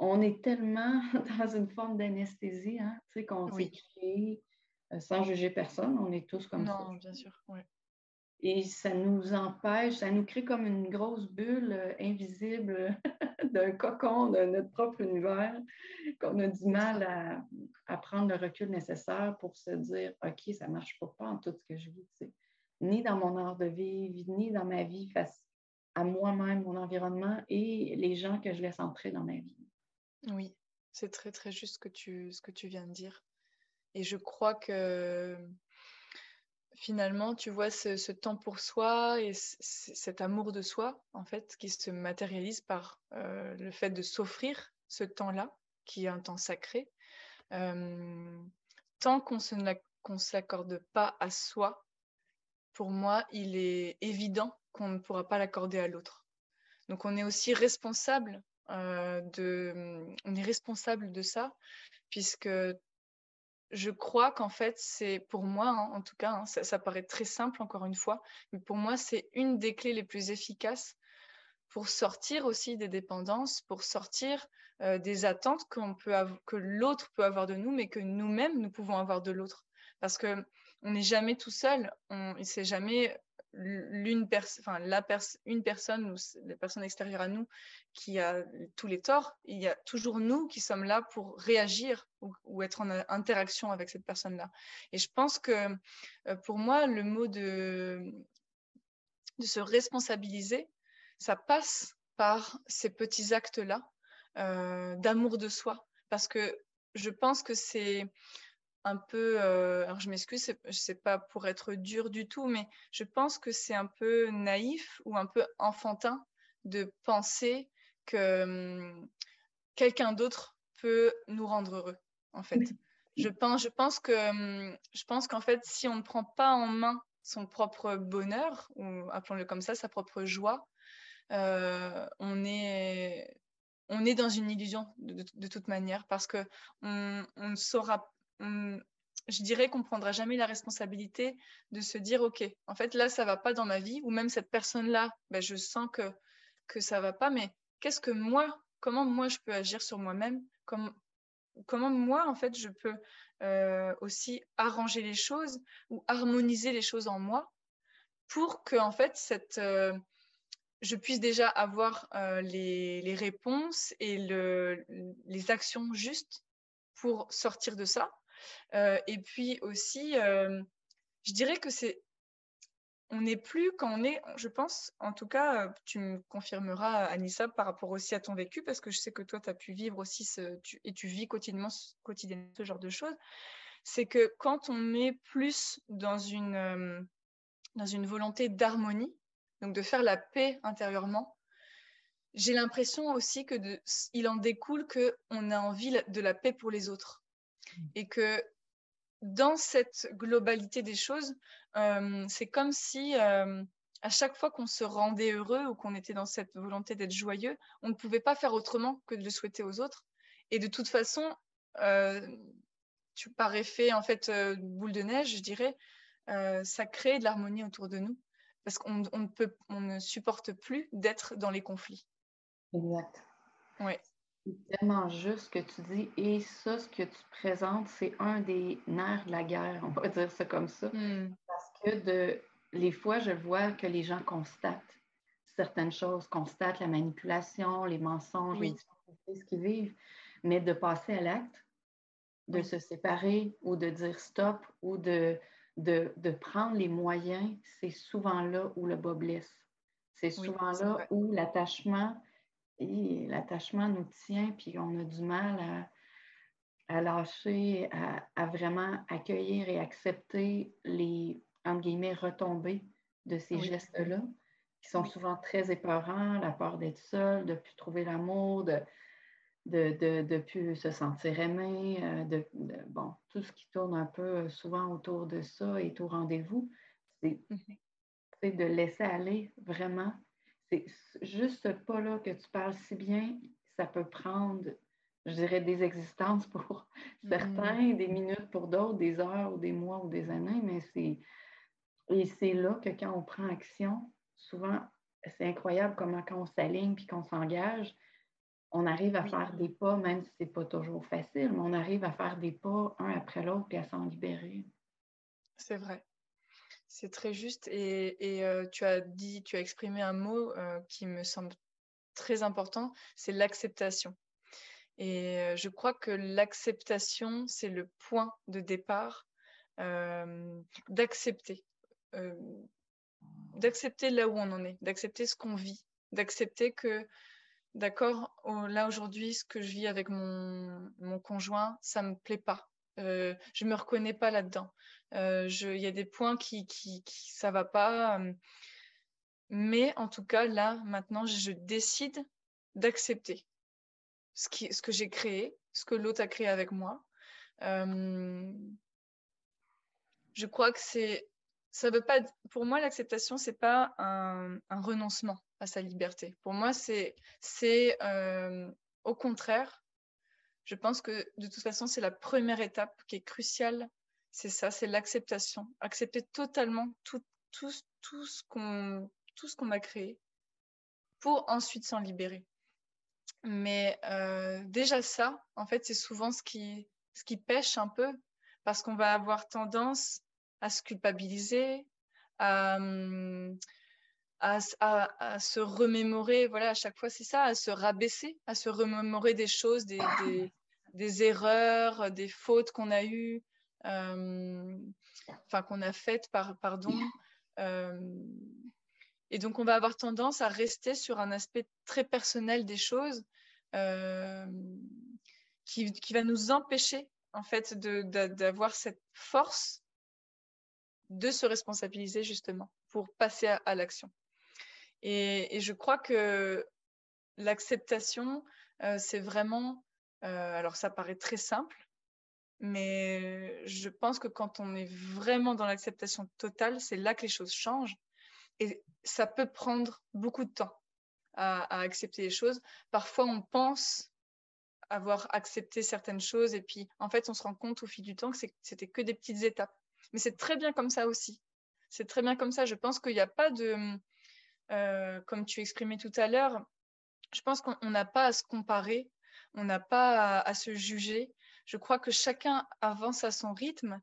on est tellement dans une forme d'anesthésie, hein, tu sais, qu'on s'est créé euh, sans juger personne, on est tous comme ça. Non, bien sûr, oui. Et ça nous empêche, ça nous crée comme une grosse bulle euh, invisible d'un cocon de notre propre univers qu'on a du mal à, prendre le recul nécessaire pour se dire OK, ça ne marche pas, pas en tout ce que je vis, ni dans mon art de vivre, ni dans ma vie face à moi-même, mon environnement et les gens que je laisse entrer dans ma vie. Oui, c'est très très juste ce que tu, ce que tu viens de dire. Et je crois que finalement, tu vois, ce, temps pour soi et cet amour de soi, en fait, qui se matérialise par euh, le fait de s'offrir ce temps-là, qui est un temps sacré, euh, tant qu'on ne s'accorde pas à soi, pour moi, il est évident qu'on ne pourra pas l'accorder à l'autre. Donc, on est aussi responsable euh, de, on est responsable de ça, puisque je crois qu'en fait, c'est pour moi, hein, en tout cas, hein, ça, paraît très simple encore une fois, mais pour moi, c'est une des clés les plus efficaces pour sortir aussi des dépendances, pour sortir euh, des attentes qu'on que l'autre peut avoir de nous, mais que nous-mêmes nous pouvons avoir de l'autre. Parce que on n'est jamais tout seul, on, c'est jamais l'une enfin la une personne ou la personne extérieure à nous qui a tous les torts, il y a toujours nous qui sommes là pour réagir ou, être en interaction avec cette personne-là. Et je pense que euh, pour moi, le mot de, de se responsabiliser, ça passe par ces petits actes-là euh, d'amour de soi. Parce que je pense que c'est un peu, euh, alors je m'excuse, sais pas pour être dur du tout, mais je pense que c'est un peu naïf ou un peu enfantin de penser que hum, quelqu'un d'autre peut nous rendre heureux, en fait. Je pense, je pense que, hum, je pense qu'en fait, si on ne prend pas en main son propre bonheur, ou appelons-le comme ça, sa propre joie, euh, on est, on est dans une illusion de, toute manière parce que on, on ne saura je dirais qu'on ne prendra jamais la responsabilité de se dire, OK, en fait, là, ça ne va pas dans ma vie, ou même cette personne-là, ben, je sens que, que ça ne va pas, mais qu'est-ce que moi, comment moi, je peux agir sur moi-même? Comment, moi, en fait, je peux euh, aussi arranger les choses ou harmoniser les choses en moi pour que, en fait, cette... Euh, je puisse déjà avoir euh, les, les, réponses et le, les actions justes pour sortir de ça? Et puis aussi, euh, je dirais que c'est on n'est plus quand on est, je pense, en tout cas, euh, tu me confirmeras, Anissa, par rapport aussi à ton vécu, parce que je sais que toi, tu as pu vivre aussi et tu vis quotidiennement, ce genre de choses, c'est que quand on est plus dans une, dans une volonté d'harmonie, donc de faire la paix intérieurement, j'ai l'impression aussi que il en découle qu'on a envie de la paix pour les autres et que dans cette globalité des choses, euh, c'est comme si euh, à chaque fois qu'on se rendait heureux ou qu'on était dans cette volonté d'être joyeux, on ne pouvait pas faire autrement que de le souhaiter aux autres. Et de toute façon, euh, tu, par effet en fait boule de neige, je dirais, ça crée de l'harmonie autour de nous parce qu'on ne peut, on ne supporte plus d'être dans les conflits. Exact. Ouais. C'est tellement juste ce que tu dis. Et ça, ce que tu présentes, c'est un des nerfs de la guerre, on va dire ça comme ça. Hmm. Parce que de, les fois, je vois que les gens constatent certaines choses, constatent la manipulation, les mensonges, les ce qu'ils vivent, mais de passer à l'acte, de se séparer ou de dire stop ou de, de, de prendre les moyens, c'est souvent là où le bas blesse. C'est souvent là où l'attachement et l'attachement nous tient, puis on a du mal à, lâcher, à, vraiment accueillir et accepter les, entre guillemets, retombées de ces gestes-là, qui sont souvent très épeurants, la peur d'être seul, de ne plus trouver l'amour, de de ne plus se sentir aimé, euh, de, bon, tout ce qui tourne un peu euh, souvent autour de ça est au rendez-vous. C'est mmh de laisser aller vraiment c'est juste ce pas-là que tu parles si bien, ça peut prendre je dirais, des existences pour certains, des minutes pour d'autres, des heures ou des mois ou des années, mais c'est. Et c'est là que quand on prend action, souvent, c'est incroyable comment quand on s'aligne puis qu'on s'engage, on arrive à faire des pas, même si ce n'est pas toujours facile, mais on arrive à faire des pas un après l'autre puis à s'en libérer. C'est vrai. C'est très juste. Et, euh, tu as dit, tu as exprimé un mot euh, qui me semble très important, c'est l'acceptation. Et euh, je crois que l'acceptation, c'est le point de départ d'accepter. d'accepter là où on en est, d'accepter ce qu'on vit, d'accepter que, d'accord, là aujourd'hui, ce que je vis avec mon, mon conjoint, ça ne me plaît pas. je ne me reconnais pas là-dedans. Il y a des points qui, qui, qui ça va pas. mais en tout cas, là, maintenant, je décide d'accepter ce, que j'ai créé, ce que l'autre a créé avec moi. je crois que c'est. Ça veut pas. Pour moi, l'acceptation, c'est pas un, un, renoncement à sa liberté. Pour moi, c'est, c'est au contraire. Je pense que de toute façon, c'est la première étape qui est cruciale c'est ça, c'est l'acceptation. Accepter totalement tout, tout, tout ce qu'on qu'on a créé pour ensuite s'en libérer. Mais euh, déjà ça, en fait, c'est souvent ce qui, ce qui pêche un peu parce qu'on va avoir tendance à se culpabiliser, à, à, à, se remémorer, voilà, à chaque fois c'est ça, à se rabaisser, à se remémorer des choses, des, des, des erreurs, des fautes qu'on a eues, enfin qu'on a faite, par, pardon. et donc on va avoir tendance à rester sur un aspect très personnel des choses qui, qui, va nous empêcher en fait d'avoir cette force de se responsabiliser justement pour passer à, l'action. Et, je crois que l'acceptation, c'est vraiment, alors ça paraît très simple, mais je pense que quand on est vraiment dans l'acceptation totale, c'est là que les choses changent. Et ça peut prendre beaucoup de temps à, accepter les choses. Parfois, on pense avoir accepté certaines choses et puis en fait, on se rend compte au fil du temps que c'était que des petites étapes. Mais c'est très bien comme ça aussi. C'est très bien comme ça. Je pense qu'il n'y a pas de, euh, comme tu exprimais tout à l'heure, je pense qu'on n'a pas à se comparer, on n'a pas à, se juger je crois que chacun avance à son rythme.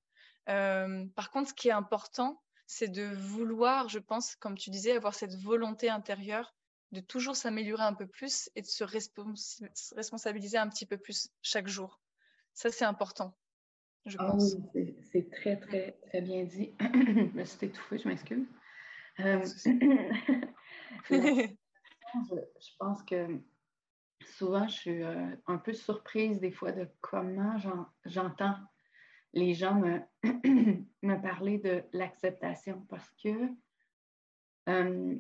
Euh, par contre, ce qui est important, c'est de vouloir, je pense, comme tu disais, avoir cette volonté intérieure de toujours s'améliorer un peu plus et de se responsabiliser un petit peu plus chaque jour. Ça, c'est important, je ah pense. Oui, c'est très, très, très bien dit. je me suis étouffée, je m'excuse. Euh, je pense que souvent, je suis euh, un peu surprise des fois de comment j'entends les gens me, me, parler de l'acceptation parce que euh,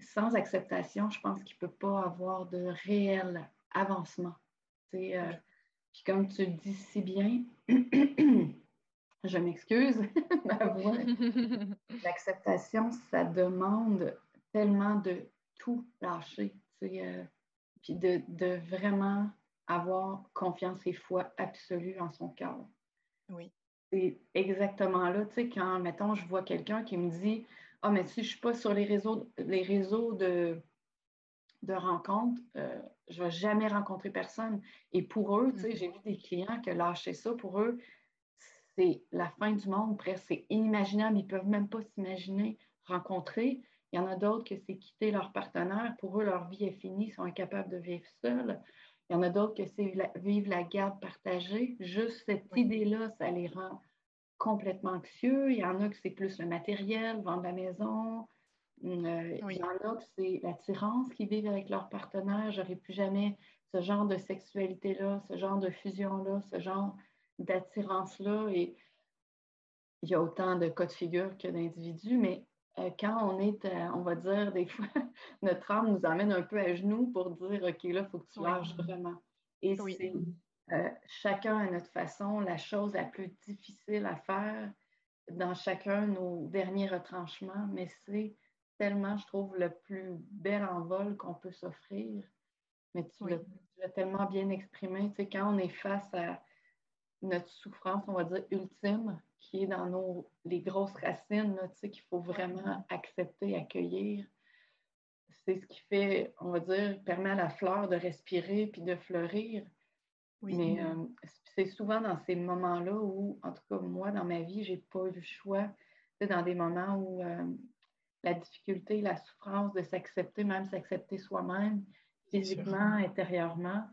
sans acceptation, je pense qu'il ne peut pas avoir de réel avancement. Euh, puis comme tu le dis si bien, je m'excuse, ma voix, l'acceptation, ça demande tellement de tout lâcher puis de, vraiment avoir confiance et foi absolue en son cœur. Oui. C'est exactement là, tu sais, quand, mettons, je vois quelqu'un qui me dit Ah, oh, mais si je ne suis pas sur les réseaux, les réseaux de, de rencontres, euh, je ne vais jamais rencontrer personne. Et pour eux, tu sais, mm-hmm. j'ai vu des clients que lâcher ça, pour eux, c'est la fin du monde, presque. C'est inimaginable. Ils ne peuvent même pas s'imaginer rencontrer il y en a d'autres que c'est quitter leur partenaire. Pour eux, leur vie est finie, ils sont incapables de vivre seuls. Il y en a d'autres que c'est vivre la garde partagée. Juste cette idée-là, ça les rend complètement anxieux. Il y en a que c'est plus le matériel, vendre la maison. Euh, il y en a que c'est l'attirance qu'ils vivent avec leur partenaire. J'aurais plus jamais ce genre de sexualité-là, ce genre de fusion-là, ce genre d'attirance-là. Et il y a autant de cas de figure que d'individus, mais quand on est, euh, on va dire, des fois, notre âme nous amène un peu à genoux pour dire, OK, là, il faut que tu lâches vraiment. Et c'est euh, chacun à notre façon la chose la plus difficile à faire dans chacun de nos derniers retranchements, mais c'est tellement, je trouve, le plus bel envol qu'on peut s'offrir. Mais tu l'as tellement bien exprimé. Tu sais, quand on est face à notre souffrance, on va dire, ultime, qui est dans nos, les grosses racines, tu sais, qu'il faut vraiment accepter, accueillir. C'est ce qui fait, on va dire, permet à la fleur de respirer puis de fleurir. Mais euh, c'est souvent dans ces moments-là où, en tout cas, moi, dans ma vie, je n'ai pas eu le choix. C'est dans des moments où euh, la difficulté, la souffrance de s'accepter, même s'accepter soi-même, physiquement, intérieurement,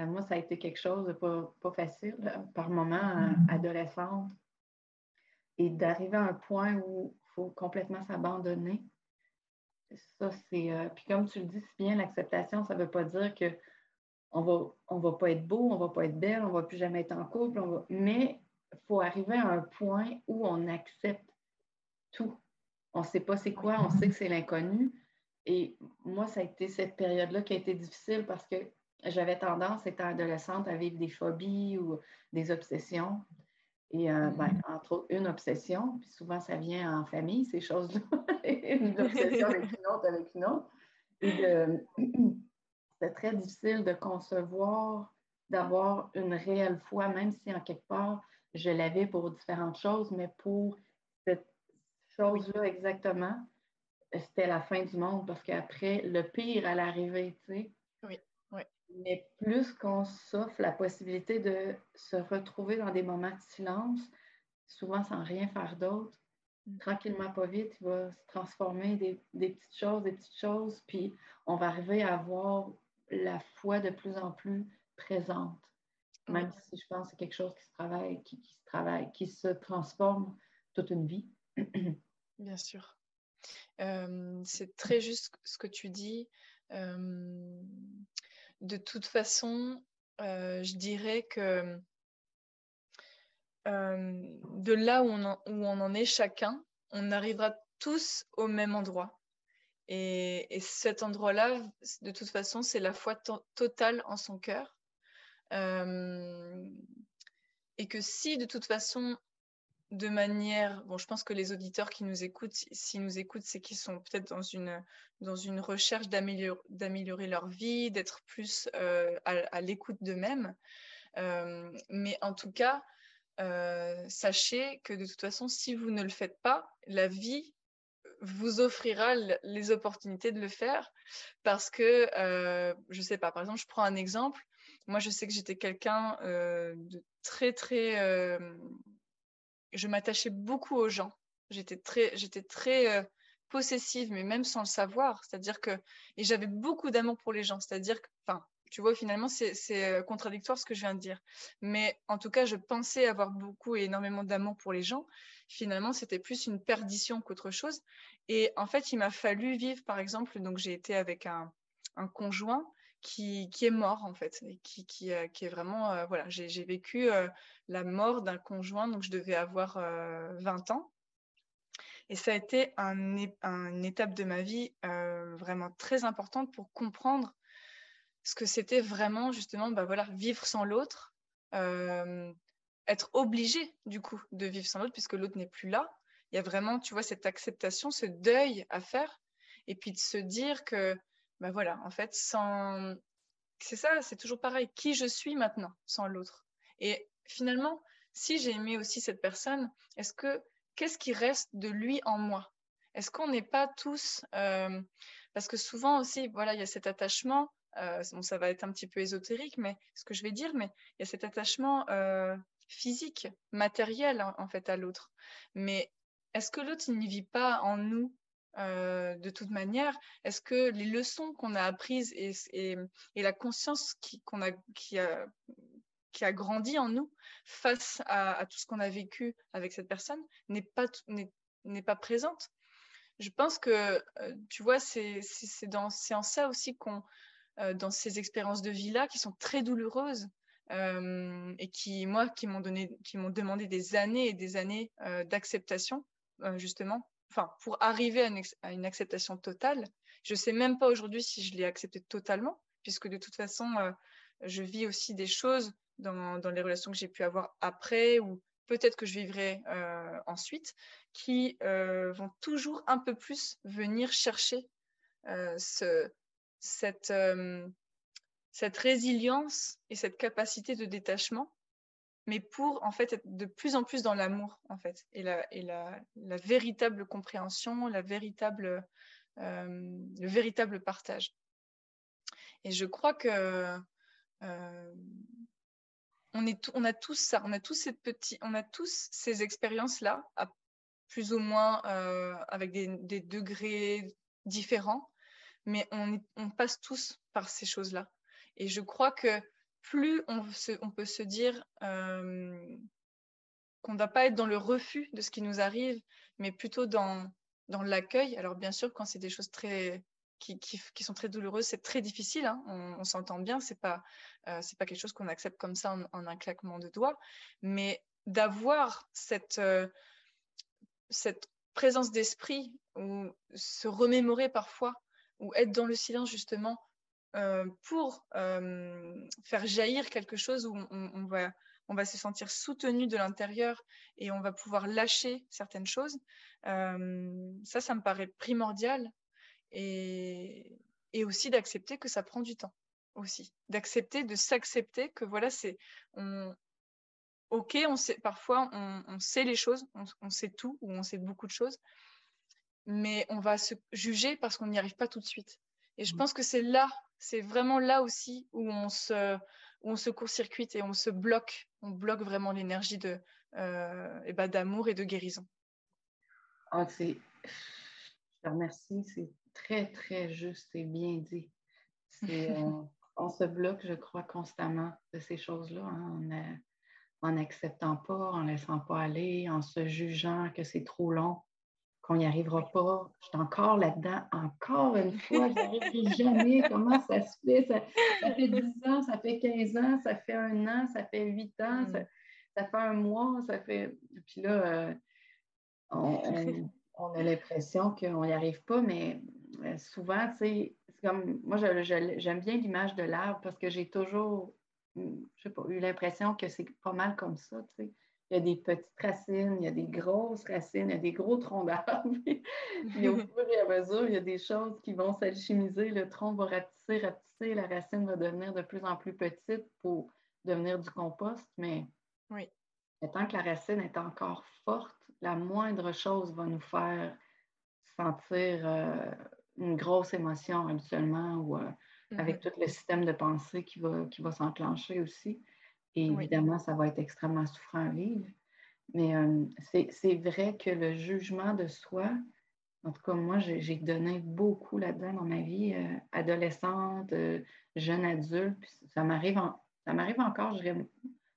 euh, moi, ça a été quelque chose de pas, pas facile, par moment, mm-hmm. adolescente. Et d'arriver à un point où il faut complètement s'abandonner. Ça, c'est. puis comme tu le dis si bien, l'acceptation, ça ne veut pas dire que on va, on va pas être beau, on va pas être belle, on va plus jamais être en couple, mais il faut arriver à un point où on accepte tout. On ne sait pas c'est quoi, on sait que c'est l'inconnu. Et moi, ça a été cette période-là qui a été difficile parce que j'avais tendance, étant adolescente, à vivre des phobies ou des obsessions. Et euh, ben, mm-hmm. entre autres, une obsession, puis souvent ça vient en famille, ces choses-là. une obsession avec une autre, avec une autre. C'était très difficile de concevoir, d'avoir une réelle foi, même si en quelque part, je l'avais pour différentes choses, mais pour cette chose-là exactement, c'était la fin du monde parce qu'après, le pire allait arriver, tu sais. Mais plus qu'on s'offre la possibilité de se retrouver dans des moments de silence, souvent sans rien faire d'autre, mm. tranquillement, pas vite, il va se transformer des, des, petites choses, des petites choses, puis on va arriver à voir la foi de plus en plus présente. Même si je pense que c'est quelque chose qui se travaille, qui, se travaille, qui se transforme toute une vie. Bien sûr. Euh, c'est très juste ce que tu dis. Euh, de toute façon, euh, je dirais que de là où on, où on en est chacun, on arrivera tous au même endroit. Et, cet endroit-là, de toute façon, c'est la foi totale en son cœur. Euh, et que si de toute façon, de manière, bon, je pense que les auditeurs qui nous écoutent, s'ils nous écoutent, c'est qu'ils sont peut-être dans une, dans une recherche d'améliorer leur vie, d'être plus euh, à, l'écoute d'eux-mêmes. Euh, mais en tout cas, sachez que de toute façon, si vous ne le faites pas, la vie vous offrira les opportunités de le faire parce que, euh, je sais pas, par exemple, je prends un exemple. Moi, je sais que j'étais quelqu'un euh, de très, très. Euh, je m'attachais beaucoup aux gens. J'étais très, j'étais très euh, possessive, mais même sans le savoir. C'est-à-dire que. Et j'avais beaucoup d'amour pour les gens. C'est-à-dire que. Enfin, tu vois, finalement, c'est contradictoire ce que je viens de dire. Mais en tout cas, je pensais avoir beaucoup et énormément d'amour pour les gens finalement, c'était plus une perdition qu'autre chose. Et en fait, il m'a fallu vivre, par exemple, donc j'ai été avec un, conjoint qui, est mort, en fait, et qui, euh, est vraiment, euh, voilà, j'ai vécu euh, la mort d'un conjoint, donc je devais avoir 20 ans. Et ça a été un, une étape de ma vie vraiment très importante pour comprendre ce que c'était vraiment justement bah voilà, vivre sans l'autre, être obligé du coup de vivre sans l'autre puisque l'autre n'est plus là. Il y a vraiment, tu vois, cette acceptation, ce deuil à faire et puis de se dire que, ben voilà, en fait, sans... C'est ça, c'est toujours pareil. Qui je suis maintenant sans l'autre Et finalement, si j'ai aimé aussi cette personne, est-ce que qu'est-ce qui reste de lui en moi? Est-ce qu'on n'est pas tous euh, Parce que souvent aussi, voilà, il y a cet attachement. Euh, bon, ça va être un petit peu ésotérique, mais ce que je vais dire, mais il y a cet attachement euh, physique, matériel en, fait à l'autre. Mais est-ce que l'autre il ne vit pas en nous euh, de toute manière Est-ce que les leçons qu'on a apprises et, la conscience qui, a, qui, a, grandi en nous face à, tout ce qu'on a vécu avec cette personne n'est pas, pas présente. Je pense que, euh, tu vois, c'est, dans, en ça aussi qu'on, euh, dans ces expériences de vie-là qui sont très douloureuses, et qui, moi, qui m'ont qui m'ont demandé des années et des années d'acceptation, justement, enfin, pour arriver à une, acceptation totale. Je sais même pas aujourd'hui si je l'ai accepté totalement, puisque de toute façon, je vis aussi des choses dans, les relations que j'ai pu avoir après ou peut-être que je vivrai ensuite, qui vont toujours un peu plus venir chercher ce, cette, cette résilience et cette capacité de détachement, mais pour en fait être de plus en plus dans l'amour en fait et la, véritable compréhension, la véritable, euh, le véritable partage. Et je crois que euh, on, a tous ça, on a tous ces petits, on a tous ces expériences là, plus ou moins euh, avec des, des, degrés différents, mais on, on passe tous par ces choses là. Et je crois que plus on, peut se dire euh, qu'on ne doit pas être dans le refus de ce qui nous arrive, mais plutôt dans, l'accueil. Alors bien sûr, quand c'est des choses très qui, sont très douloureuses, c'est très difficile. Hein. On, s'entend bien, c'est pas euh, pas quelque chose qu'on accepte comme ça en, en, un claquement de doigts, mais d'avoir cette euh, cette présence d'esprit ou se remémorer parfois ou être dans le silence justement euh, pour euh, faire jaillir quelque chose où on, va, on va se sentir soutenu de l'intérieur et on va pouvoir lâcher certaines choses. Euh, ça, ça me paraît primordial et, et aussi d'accepter que ça prend du temps aussi, d'accepter, de s'accepter que voilà, c'est on, ok, on sait parfois on, sait les choses, on, sait tout ou on sait beaucoup de choses, mais on va se juger parce qu'on n'y arrive pas tout de suite. Et je mmh. pense que c'est là c'est vraiment là aussi où on se, où on se court-circuite et on se bloque, on bloque vraiment l'énergie de, euh, et ben, d'amour et de guérison. Ah, c'est, je te remercie, c'est très, très juste et bien dit. Euh, on se bloque, je crois, constamment de ces choses-là, hein, en n'acceptant pas, en ne laissant pas aller, en se jugeant que c'est trop long qu'on n'y arrivera pas. Je suis encore là-dedans, encore une fois, je n'arriverai jamais. Comment ça se fait? Ça, fait 10 ans, ça fait 15 ans, ça fait un an, ça fait 8 ans, mm. ça, fait un mois, ça fait. Puis là, euh, on, a l'impression qu'on n'y arrive pas, mais euh, souvent, tu sais, c'est comme. Moi, j'aime bien l'image de l'arbre parce que j'ai toujours, je sais pas, eu l'impression que c'est pas mal comme ça, tu sais il y a des petites racines, il y a des grosses racines, il y a des gros troncs d'arbres. Puis au fur et à mesure, il y a des choses qui vont s'alchimiser. Le tronc va rapetisser, rapetisser, la racine va devenir de plus en plus petite pour devenir du compost. Mais oui. tant que la racine est encore forte, la moindre chose va nous faire sentir euh, une grosse émotion habituellement ou euh, avec mm-hmm. tout le système de pensée qui va, qui va s'enclencher aussi. Et évidemment, ça va être extrêmement souffrant à vivre. Mais euh, c'est vrai que le jugement de soi, en tout cas, moi, j'ai donné beaucoup là-dedans dans ma vie, euh, adolescente, euh, jeune adulte. ça m'arrive encore, je dirais,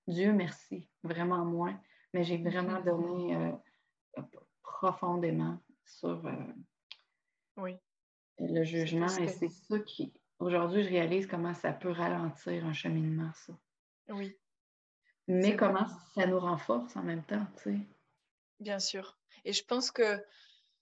Dieu merci, vraiment moins. Mais j'ai vraiment donné profondément sur oui. le jugement. Et c'est ça qui, aujourd'hui, je réalise comment ça peut ralentir un cheminement, ça. Oui. Mais comment ça nous renforce en même temps, tu sais. Bien sûr. Et je pense que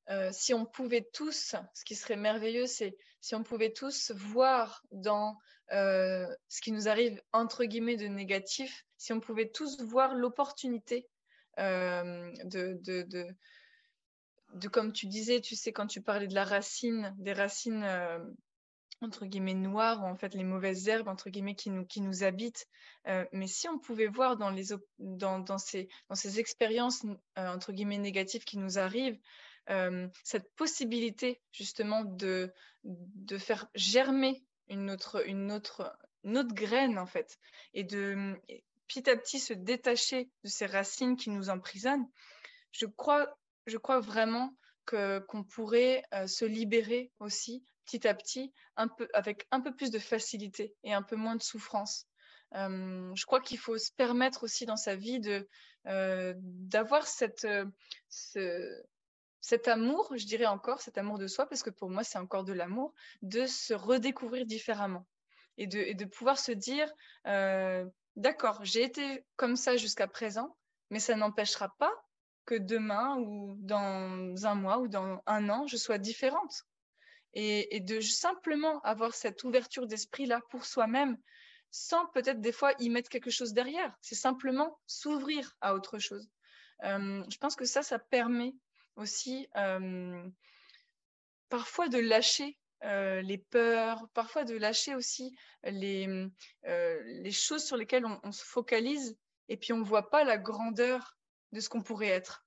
euh, si on pouvait tous, ce qui serait merveilleux, c'est si on pouvait tous voir dans euh, ce qui nous arrive entre guillemets de négatif, si on pouvait tous voir l'opportunité euh, de, de, de, de, comme tu disais, tu sais, quand tu parlais de la racine, des racines entre guillemets noires, en fait les mauvaises herbes entre guillemets qui nous, qui nous habitent. Euh, mais si on pouvait voir dans, les, dans, ces, dans ces expériences euh, entre guillemets négatives qui nous arrivent, euh, cette possibilité justement de, de faire germer une autre, une, autre, une autre graine en fait, et de petit à petit se détacher de ces racines qui nous emprisonnent, je crois, je crois vraiment qu'on pourrait se libérer aussi petit à petit, un peu, avec un peu plus de facilité et un peu moins de souffrance. Euh, je crois qu'il faut se permettre aussi dans sa vie de euh, d'avoir cette euh, ce, cet amour, je dirais encore cet amour de soi, parce que pour moi c'est encore de l'amour, de se redécouvrir différemment et de, et de pouvoir se dire d'accord, j'ai été comme ça jusqu'à présent, mais ça n'empêchera pas que demain ou dans un mois ou dans un an, je sois différente et, de simplement avoir cette ouverture d'esprit-là pour soi-même, sans peut-être des fois y mettre quelque chose derrière. C'est simplement s'ouvrir à autre chose. Euh, je pense que ça, ça permet aussi euh, parfois de lâcher les peurs, parfois de lâcher aussi les, les choses sur lesquelles on, se focalise et puis on ne voit pas la grandeur de ce qu'on pourrait être.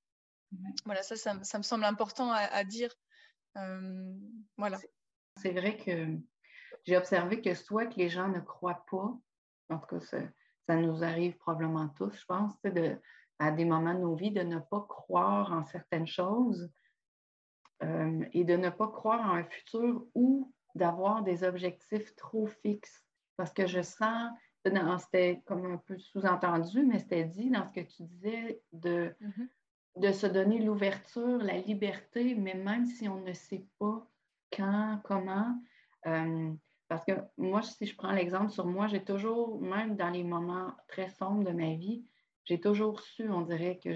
Voilà, ça, ça, me semble important à, dire. Voilà. C'est vrai que j'ai observé que soit que les gens ne croient pas, en tout cas, ça, nous arrive probablement tous, je pense, de, à des moments de nos vies, de ne pas croire en certaines choses euh, et de ne pas croire en un futur ou d'avoir des objectifs trop fixes. Parce que je sens, c'était comme un peu sous-entendu, mais c'était dit dans ce que tu disais de, mm-hmm. De se donner l'ouverture, la liberté, mais même si on ne sait pas quand, comment. Euh, parce que moi, si je prends l'exemple sur moi, j'ai toujours, même dans les moments très sombres de ma vie, j'ai toujours su, on dirait que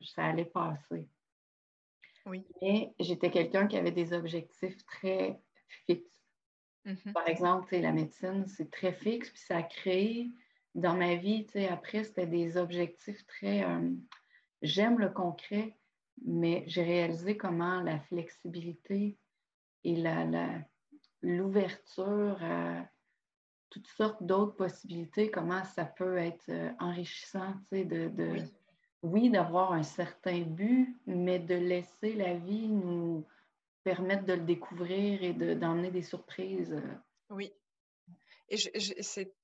ça allait passer. Oui. Mais j'étais quelqu'un qui avait des objectifs très fixes. Mm-hmm. Par exemple, la médecine, c'est très fixe, puis ça a créé dans ma vie, après, c'était des objectifs très... Euh, j'aime le concret, mais j'ai réalisé comment la flexibilité et la, l'ouverture à toutes sortes d'autres possibilités, comment ça peut être euh, enrichissant, tu sais, de, oui, d'avoir un certain but, mais de laisser la vie nous permettre de le découvrir et d'emmener des surprises. Euh. Oui. Et c'est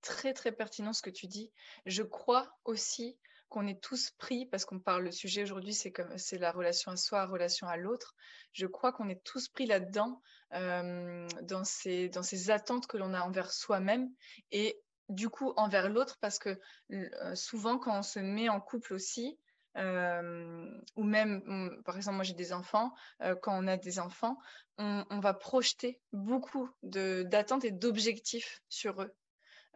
très, très pertinent ce que tu dis. Je crois aussi qu'on est tous pris, parce qu'on parle, le sujet aujourd'hui, c'est comme c'est la relation à soi, la relation à l'autre. Je crois qu'on est tous pris là-dedans, euh, dans, ces, dans ces attentes que l'on a envers soi-même et du coup envers l'autre, parce que euh, souvent quand on se met en couple aussi, euh, ou même, par exemple, moi j'ai des enfants, quand on a des enfants, on, on va projeter beaucoup d'attentes et d'objectifs sur eux.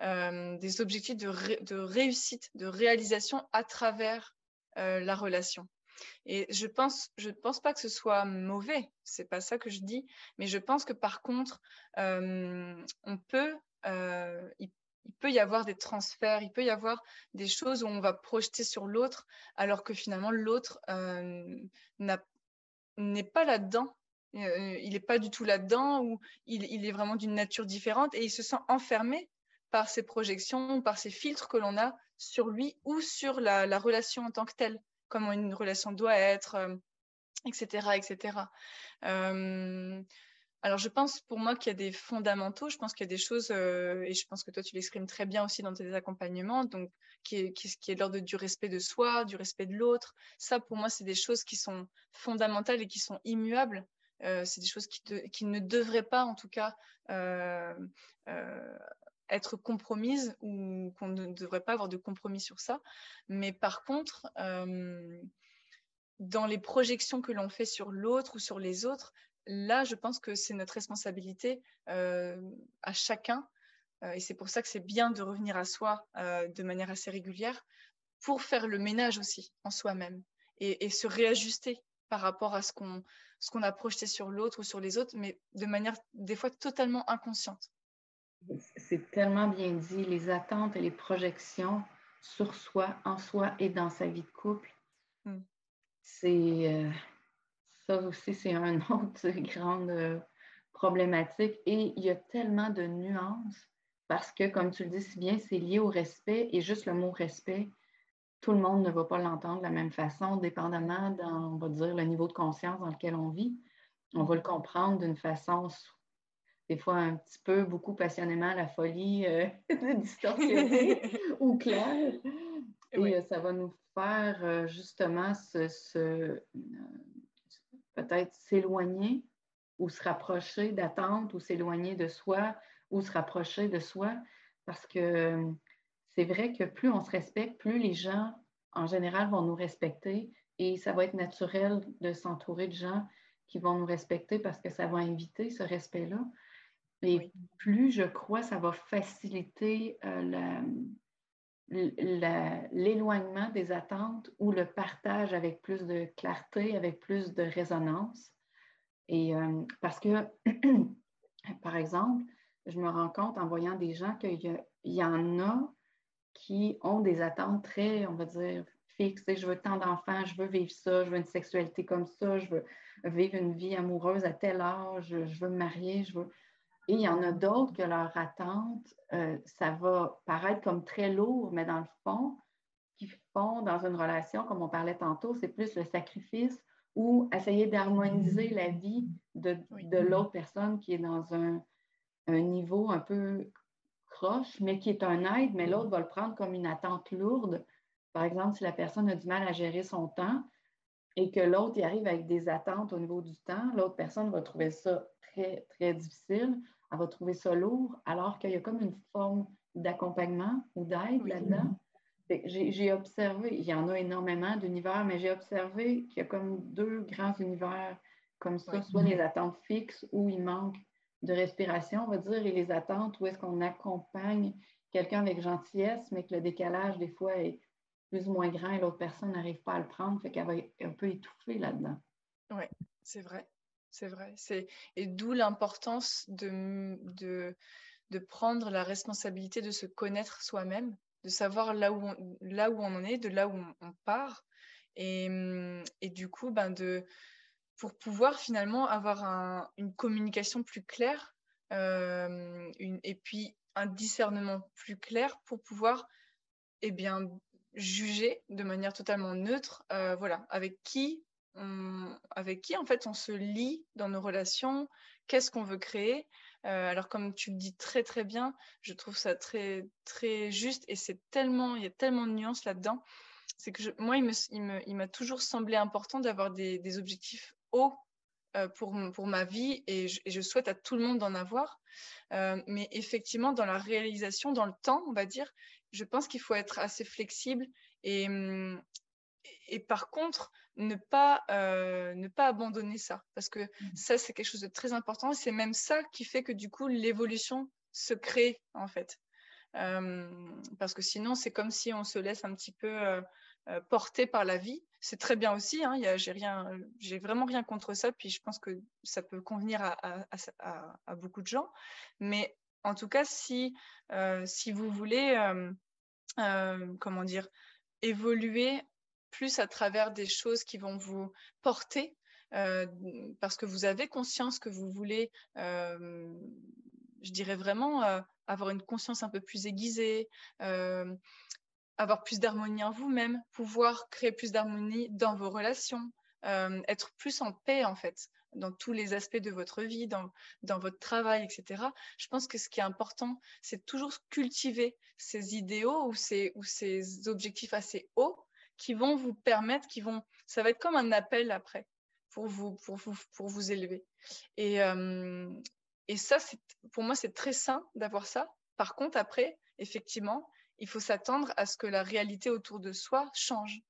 Euh, des objectifs de, réussite, de réalisation à travers euh, la relation. Et je pense, je ne pense pas que ce soit mauvais, c'est pas ça que je dis, mais je pense que par contre, euh, on peut, il, peut y avoir des transferts, il peut y avoir des choses où on va projeter sur l'autre, alors que finalement l'autre n'est pas là-dedans. il n'est pas du tout là-dedans ou il, il est vraiment d'une nature différente et il se sent enfermé par ses projections, par ces filtres que l'on a sur lui ou sur la, relation en tant que telle, comment une relation doit être, etc. Euh, etc. Euh, alors, je pense pour moi qu'il y a des fondamentaux, je pense qu'il y a des choses, euh, et je pense que toi, tu l'exprimes très bien aussi dans tes accompagnements, donc qui est, qui, est l'ordre du respect de soi, du respect de l'autre. Ça, pour moi, c'est des choses qui sont fondamentales et qui sont immuables. c'est des choses qui, ne devraient pas, en tout cas, être compromise ou qu'on ne devrait pas avoir de compromis sur ça. Mais par contre, euh, dans les projections que l'on fait sur l'autre ou sur les autres, là, je pense que c'est notre responsabilité euh, à chacun. Euh, et c'est pour ça que c'est bien de revenir à soi de manière assez régulière pour faire le ménage aussi en soi-même et, se réajuster par rapport à ce qu'on qu'on a projeté sur l'autre ou sur les autres, mais de manière des fois totalement inconsciente. C'est tellement bien dit, les attentes et les projections sur soi, en soi et dans sa vie de couple. Hmm. C'est euh, ça aussi, c'est un autre grande euh, problématique. Et il y a tellement de nuances parce que, comme tu le dis si bien, c'est lié au respect et juste le mot respect, tout le monde ne va pas l'entendre de la même façon, dépendamment, dans, on va dire, le niveau de conscience dans lequel on vit. On va le comprendre d'une façon des fois un petit peu, beaucoup passionnément, la folie euh, distorsionnée ou claire. Et euh, ça va nous faire euh, justement se, peut-être s'éloigner ou se rapprocher d'attente ou s'éloigner de soi ou se rapprocher de soi parce que c'est vrai que plus on se respecte, plus les gens en général vont nous respecter et ça va être naturel de s'entourer de gens qui vont nous respecter parce que ça va inviter ce respect-là. Et plus je crois, ça va faciliter euh, l'éloignement des attentes ou le partage avec plus de clarté, avec plus de résonance. Et euh, parce que, par exemple, je me rends compte en voyant des gens qu'il y, y, en a qui ont des attentes très, on va dire, fixe. Je veux tant d'enfants, je veux vivre ça, je veux une sexualité comme ça, je veux vivre une vie amoureuse à tel âge, je veux me marier, je veux. Et il y en a d'autres que leur attente, euh, ça va paraître comme très lourd, mais dans le fond, qui font dans une relation, comme on parlait tantôt, c'est plus le sacrifice ou essayer d'harmoniser la vie de, de l'autre personne qui est dans un, un, niveau un peu croche, mais qui est un aide, mais l'autre va le prendre comme une attente lourde. Par exemple, si la personne a du mal à gérer son temps et que l'autre y arrive avec des attentes au niveau du temps, l'autre personne va trouver ça très, très difficile elle va trouver ça lourd, alors qu'il y a comme une forme d'accompagnement ou d'aide là-dedans. J'ai observé, il y en a énormément d'univers, mais j'ai observé qu'il y a comme deux grands univers comme ça, soit les attentes fixes où il manque de respiration, on va dire, et les attentes où est-ce qu'on accompagne quelqu'un avec gentillesse, mais que le décalage, des fois, est plus ou moins grand et l'autre personne n'arrive pas à le prendre, fait qu'elle va un peu étouffer là-dedans. Oui, c'est vrai. C'est vrai. C'est... Et d'où l'importance de, de, de, prendre la responsabilité de se connaître soi-même, de savoir là où on, là où on en est, de là où on, part. Et, et, du coup, ben de, pour pouvoir finalement avoir une communication plus claire euh, et puis un discernement plus clair pour pouvoir eh bien, juger de manière totalement neutre euh, voilà, avec qui avec qui en fait on se lie dans nos relations, qu'est-ce qu'on veut créer. Euh, alors comme tu le dis très très bien, je trouve ça très très juste et c'est tellement il y a tellement de nuances là-dedans. C'est que moi il m'a il toujours semblé important d'avoir des, objectifs hauts euh, pour, pour ma vie et je, souhaite à tout le monde d'en avoir. Euh, mais effectivement, dans la réalisation, dans le temps, on va dire, je pense qu'il faut être assez flexible et, hum, et par contre, ne pas, euh, ne pas abandonner ça, parce que mmh. ça, c'est quelque chose de très important. C'est même ça qui fait que du coup, l'évolution se crée, en fait. parce que sinon, c'est comme si on se laisse un petit peu euh, euh, porter par la vie. C'est très bien aussi, hein, j'ai rien, j'ai vraiment rien contre ça, puis je pense que ça peut convenir à, à, beaucoup de gens. Mais en tout cas, si, si vous voulez, comment dire, évoluer plus à travers des choses qui vont vous porter euh, parce que vous avez conscience que vous voulez, euh, je dirais vraiment, euh, avoir une conscience un peu plus aiguisée, avoir plus d'harmonie en vous-même, pouvoir créer plus d'harmonie dans vos relations, être plus en paix en fait dans tous les aspects de votre vie, dans, dans votre travail, etc. Je pense que ce qui est important, c'est toujours cultiver ces idéaux ou ces, ou ces objectifs assez hauts qui vont vous permettre, qui vont, ça va être comme un appel après pour vous, pour vous, pour vous élever. Et, euh, et ça, pour moi, c'est très sain d'avoir ça. Par contre, après, effectivement, il faut s'attendre à ce que la réalité autour de soi change.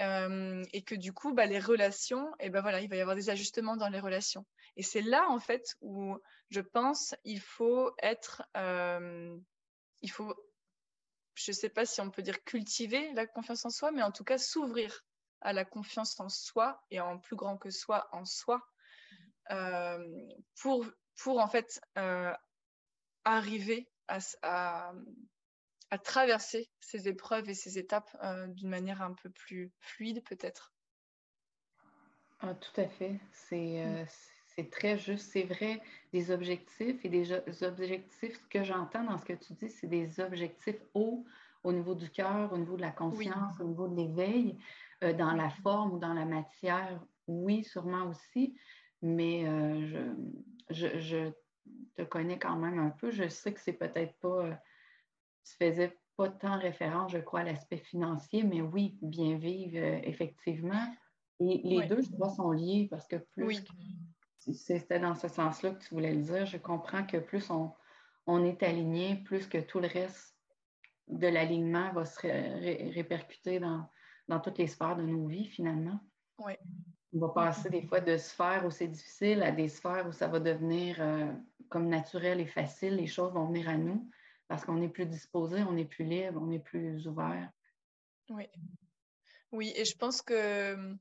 Euh, et que du coup, bah, les relations, et ben voilà, il va y avoir des ajustements dans les relations. Et c'est là, en fait, où je pense il faut être, euh, il faut je ne sais pas si on peut dire cultiver la confiance en soi, mais en tout cas s'ouvrir à la confiance en soi et en plus grand que soi en soi euh, pour, pour en fait euh, arriver à, à, traverser ces épreuves et ces étapes euh, d'une manière un peu plus fluide peut-être. Ah, tout à fait. C'est mm. C'est très juste. C'est vrai, des objectifs et des objectifs, ce que j'entends dans ce que tu dis, c'est des objectifs hauts au niveau du cœur, au niveau de la conscience, au niveau de l'éveil, euh, dans la forme ou dans la matière, oui, sûrement aussi, mais euh, je, je, te connais quand même un peu. Je sais que c'est peut-être pas, euh, tu faisais pas tant référence, je crois, à l'aspect financier, mais oui, bien vivre, effectivement. Et les deux, je crois, sont liés parce que plus c'était dans ce sens-là que tu voulais le dire. Je comprends que plus on, est aligné, plus que tout le reste de l'alignement va se répercuter dans, toutes les sphères de nos vies, finalement. Oui. On va passer des fois de sphères où c'est difficile à des sphères où ça va devenir euh, comme naturel et facile. Les choses vont venir à nous parce qu'on est plus disposé, on est plus libre, on est plus ouvert. Oui. Oui, et je pense que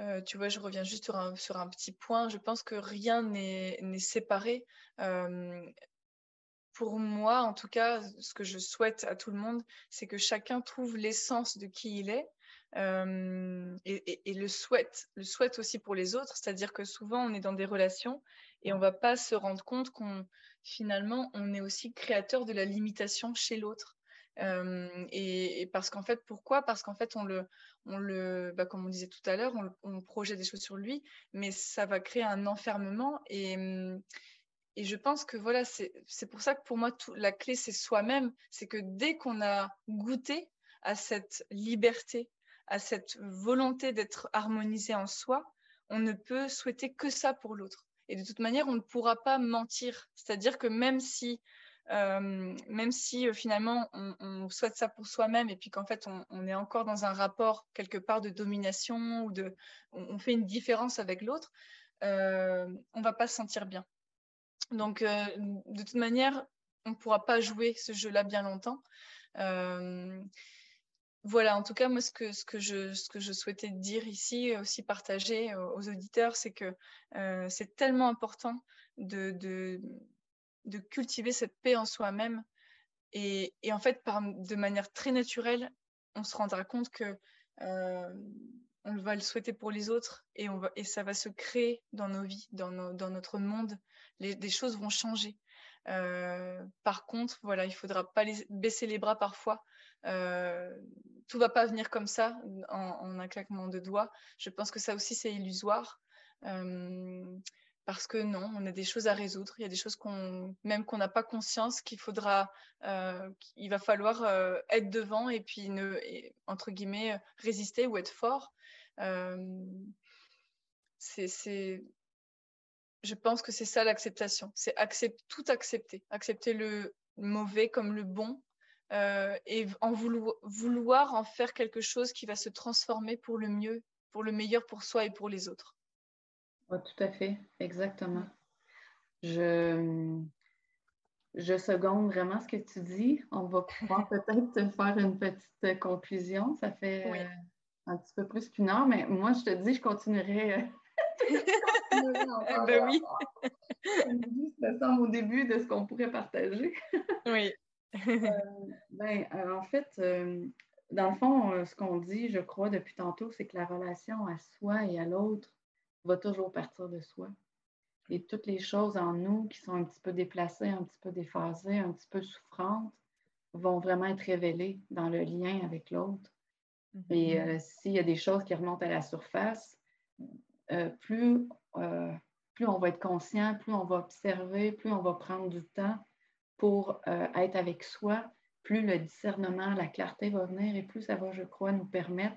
euh, tu vois, je reviens juste sur un, petit point. Je pense que rien n'est séparé. pour moi, en tout cas, ce que je souhaite à tout le monde, c'est que chacun trouve l'essence de qui il est et, le souhaite, le souhaite aussi pour les autres. C'est-à-dire que souvent, on est dans des relations et on va pas se rendre compte qu'on finalement, on est aussi créateur de la limitation chez l'autre. Et, parce qu'en fait, pourquoi? Parce qu'en fait, on le, on le bah, comme on disait tout à l'heure, on, projette des choses sur lui, mais ça va créer un enfermement. Et, et je pense que voilà, c'est pour ça que pour moi, la clé, c'est soi-même. C'est que dès qu'on a goûté à cette liberté, à cette volonté d'être harmonisé en soi, on ne peut souhaiter que ça pour l'autre. Et de toute manière, on ne pourra pas mentir. C'est-à-dire que même si, même si finalement on, souhaite ça pour soi-même et puis qu'en fait on, est encore dans un rapport quelque part de domination ou de, on, fait une différence avec l'autre, euh, on va pas se sentir bien. Donc de toute manière, on ne pourra pas jouer ce jeu-là bien longtemps voilà, en tout cas, moi, ce que, je, souhaitais dire ici, aussi partager aux, auditeurs, c'est que c'est tellement important de, de, cultiver cette paix en soi-même. Et, en fait, par, de manière très naturelle, on se rendra compte que euh, on va le souhaiter pour les autres et, on va, et ça va se créer dans nos vies, dans, notre monde. Les, des choses vont changer. Euh, par contre, voilà, il faudra pas baisser les bras parfois euh, tout va pas venir comme ça en, un claquement de doigts. Je pense que ça aussi c'est illusoire. Euh, parce que non, on a des choses à résoudre. Il y a des choses qu'on, même qu'on n'a pas conscience, qu'il faudra, euh, va falloir être devant et puis ne, entre guillemets, résister ou être fort. c'est, je pense que c'est ça l'acceptation. C'est tout accepter, accepter le mauvais comme le bon euh, et en vouloir, en faire quelque chose qui va se transformer pour le mieux, pour le meilleur pour soi et pour les autres. Tout à fait, exactement. Je, je seconde vraiment ce que tu dis. On va pouvoir peut-être te faire une petite conclusion. Ça fait euh, un petit peu plus qu'une heure, mais moi, je te dis, je continuerai. Euh, ben oui. Ça au début de ce qu'on pourrait partager. oui. Euh, ben, euh, en fait, euh, dans le fond, ce qu'on dit, je crois, depuis tantôt, c'est que la relation à soi et à l'autre va toujours partir de soi. Et toutes les choses en nous qui sont un petit peu déplacées, un petit peu déphasées, un petit peu souffrantes, vont vraiment être révélées dans le lien avec l'autre. Et mm-hmm. s'il y a des choses qui remontent à la surface, plus, plus on va être conscient, plus on va observer, plus on va prendre du temps pour euh, être avec soi, plus le discernement, la clarté va venir et plus ça va, je crois, nous permettre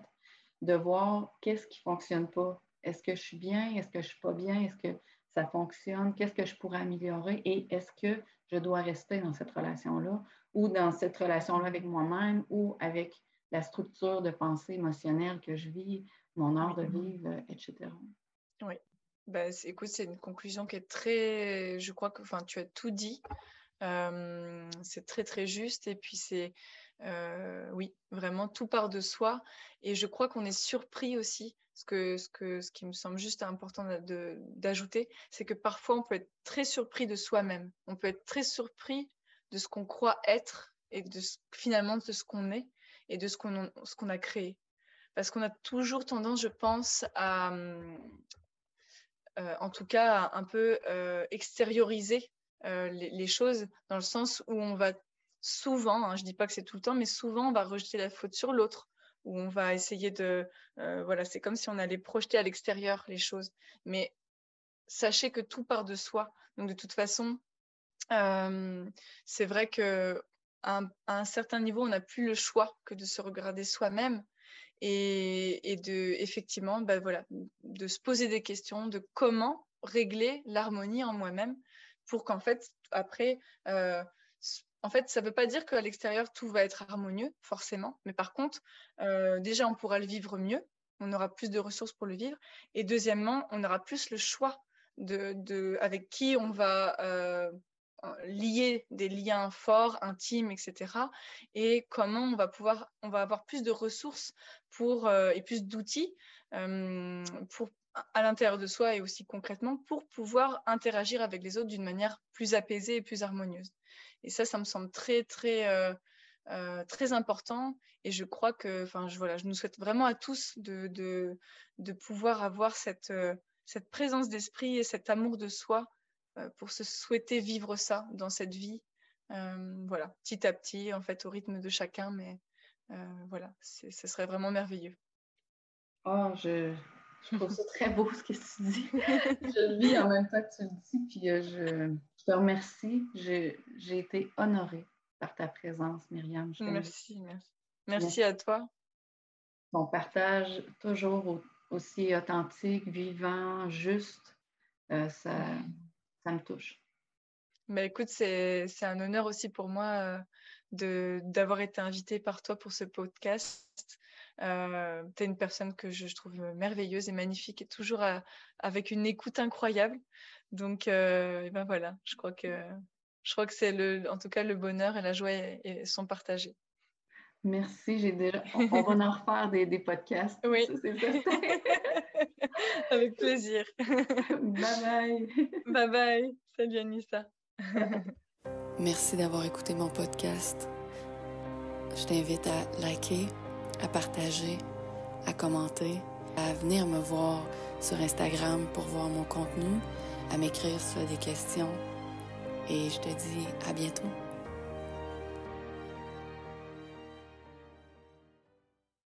de voir qu'est-ce qui ne fonctionne pas. Est-ce que je suis bien? Est-ce que je ne suis pas bien? Est-ce que ça fonctionne? Qu'est-ce que je pourrais améliorer? Et est-ce que je dois rester dans cette relation-là ou dans cette relation-là avec moi-même ou avec la structure de pensée émotionnelle que je vis, mon art de vivre, etc. Oui. Ben, écoute, c'est une conclusion qui est très. Je crois que tu as tout dit c'est très très juste et puis c'est oui vraiment tout part de soi et je crois qu'on est surpris aussi. Ce que ce que ce qui me semble juste important d'ajouter c'est que parfois on peut être très surpris de soi-même. On peut être très surpris de ce qu'on croit être et de finalement de ce qu'on est et de ce qu'on qu'on a créé. Parce qu'on a toujours tendance je pense à en tout cas un peu extérioriser euh, les, choses dans le sens où on va souvent, hein, je ne dis pas que c'est tout le temps, mais souvent on va rejeter la faute sur l'autre, où on va essayer de... Euh, voilà, c'est comme si on allait projeter à l'extérieur les choses. Mais sachez que tout part de soi. Donc de toute façon, euh, c'est vrai que à un, certain niveau, on n'a plus le choix que de se regarder soi-même et, de effectivement, ben voilà, de se poser des questions de comment régler l'harmonie en moi-même pour qu'en fait, après, euh, en fait, ça ne veut pas dire qu'à l'extérieur, tout va être harmonieux, forcément. Mais par contre, euh, déjà, on pourra le vivre mieux. On aura plus de ressources pour le vivre. Et deuxièmement, on aura plus le choix avec qui on va euh, lier des liens forts, intimes, etc. Et comment on va pouvoir, on va avoir plus de ressources pour, et plus d'outils à l'intérieur de soi et aussi concrètement pour pouvoir interagir avec les autres d'une manière plus apaisée et plus harmonieuse. Et ça, ça me semble très, très, euh, euh, très important. Et je crois que, enfin, je, voilà, je nous souhaite vraiment à tous de, de, pouvoir avoir cette, euh, cette présence d'esprit et cet amour de soi pour se souhaiter vivre ça dans cette vie. voilà, petit à petit, en fait, au rythme de chacun, mais voilà, ce serait vraiment merveilleux. Oh, je, je trouve ça très beau ce que tu dis. je le vis en même temps que tu le dis, puis euh, je, te remercie. J'ai été honorée par ta présence, Myriam. merci, merci. Merci à toi. Ton partage toujours aussi authentique, vivant, juste, euh, ça, ça me touche. Mais écoute, c'est un honneur aussi pour moi euh, d'avoir été invitée par toi pour ce podcast. Euh, tu es une personne que je, trouve merveilleuse et magnifique et toujours avec une écoute incroyable. Donc, euh, ben voilà, je crois que je crois que c'est le, en tout cas, le bonheur et la joie sont partagés. Merci, j'ai déjà. On, va en refaire des, des podcasts. Oui. Avec plaisir. bye bye. Bye bye. Salut Anissa. Merci d'avoir écouté mon podcast. Je t'invite à liker, à partager, à commenter, à venir me voir sur Instagram pour voir mon contenu, à m'écrire sur des questions. Et je te dis à bientôt.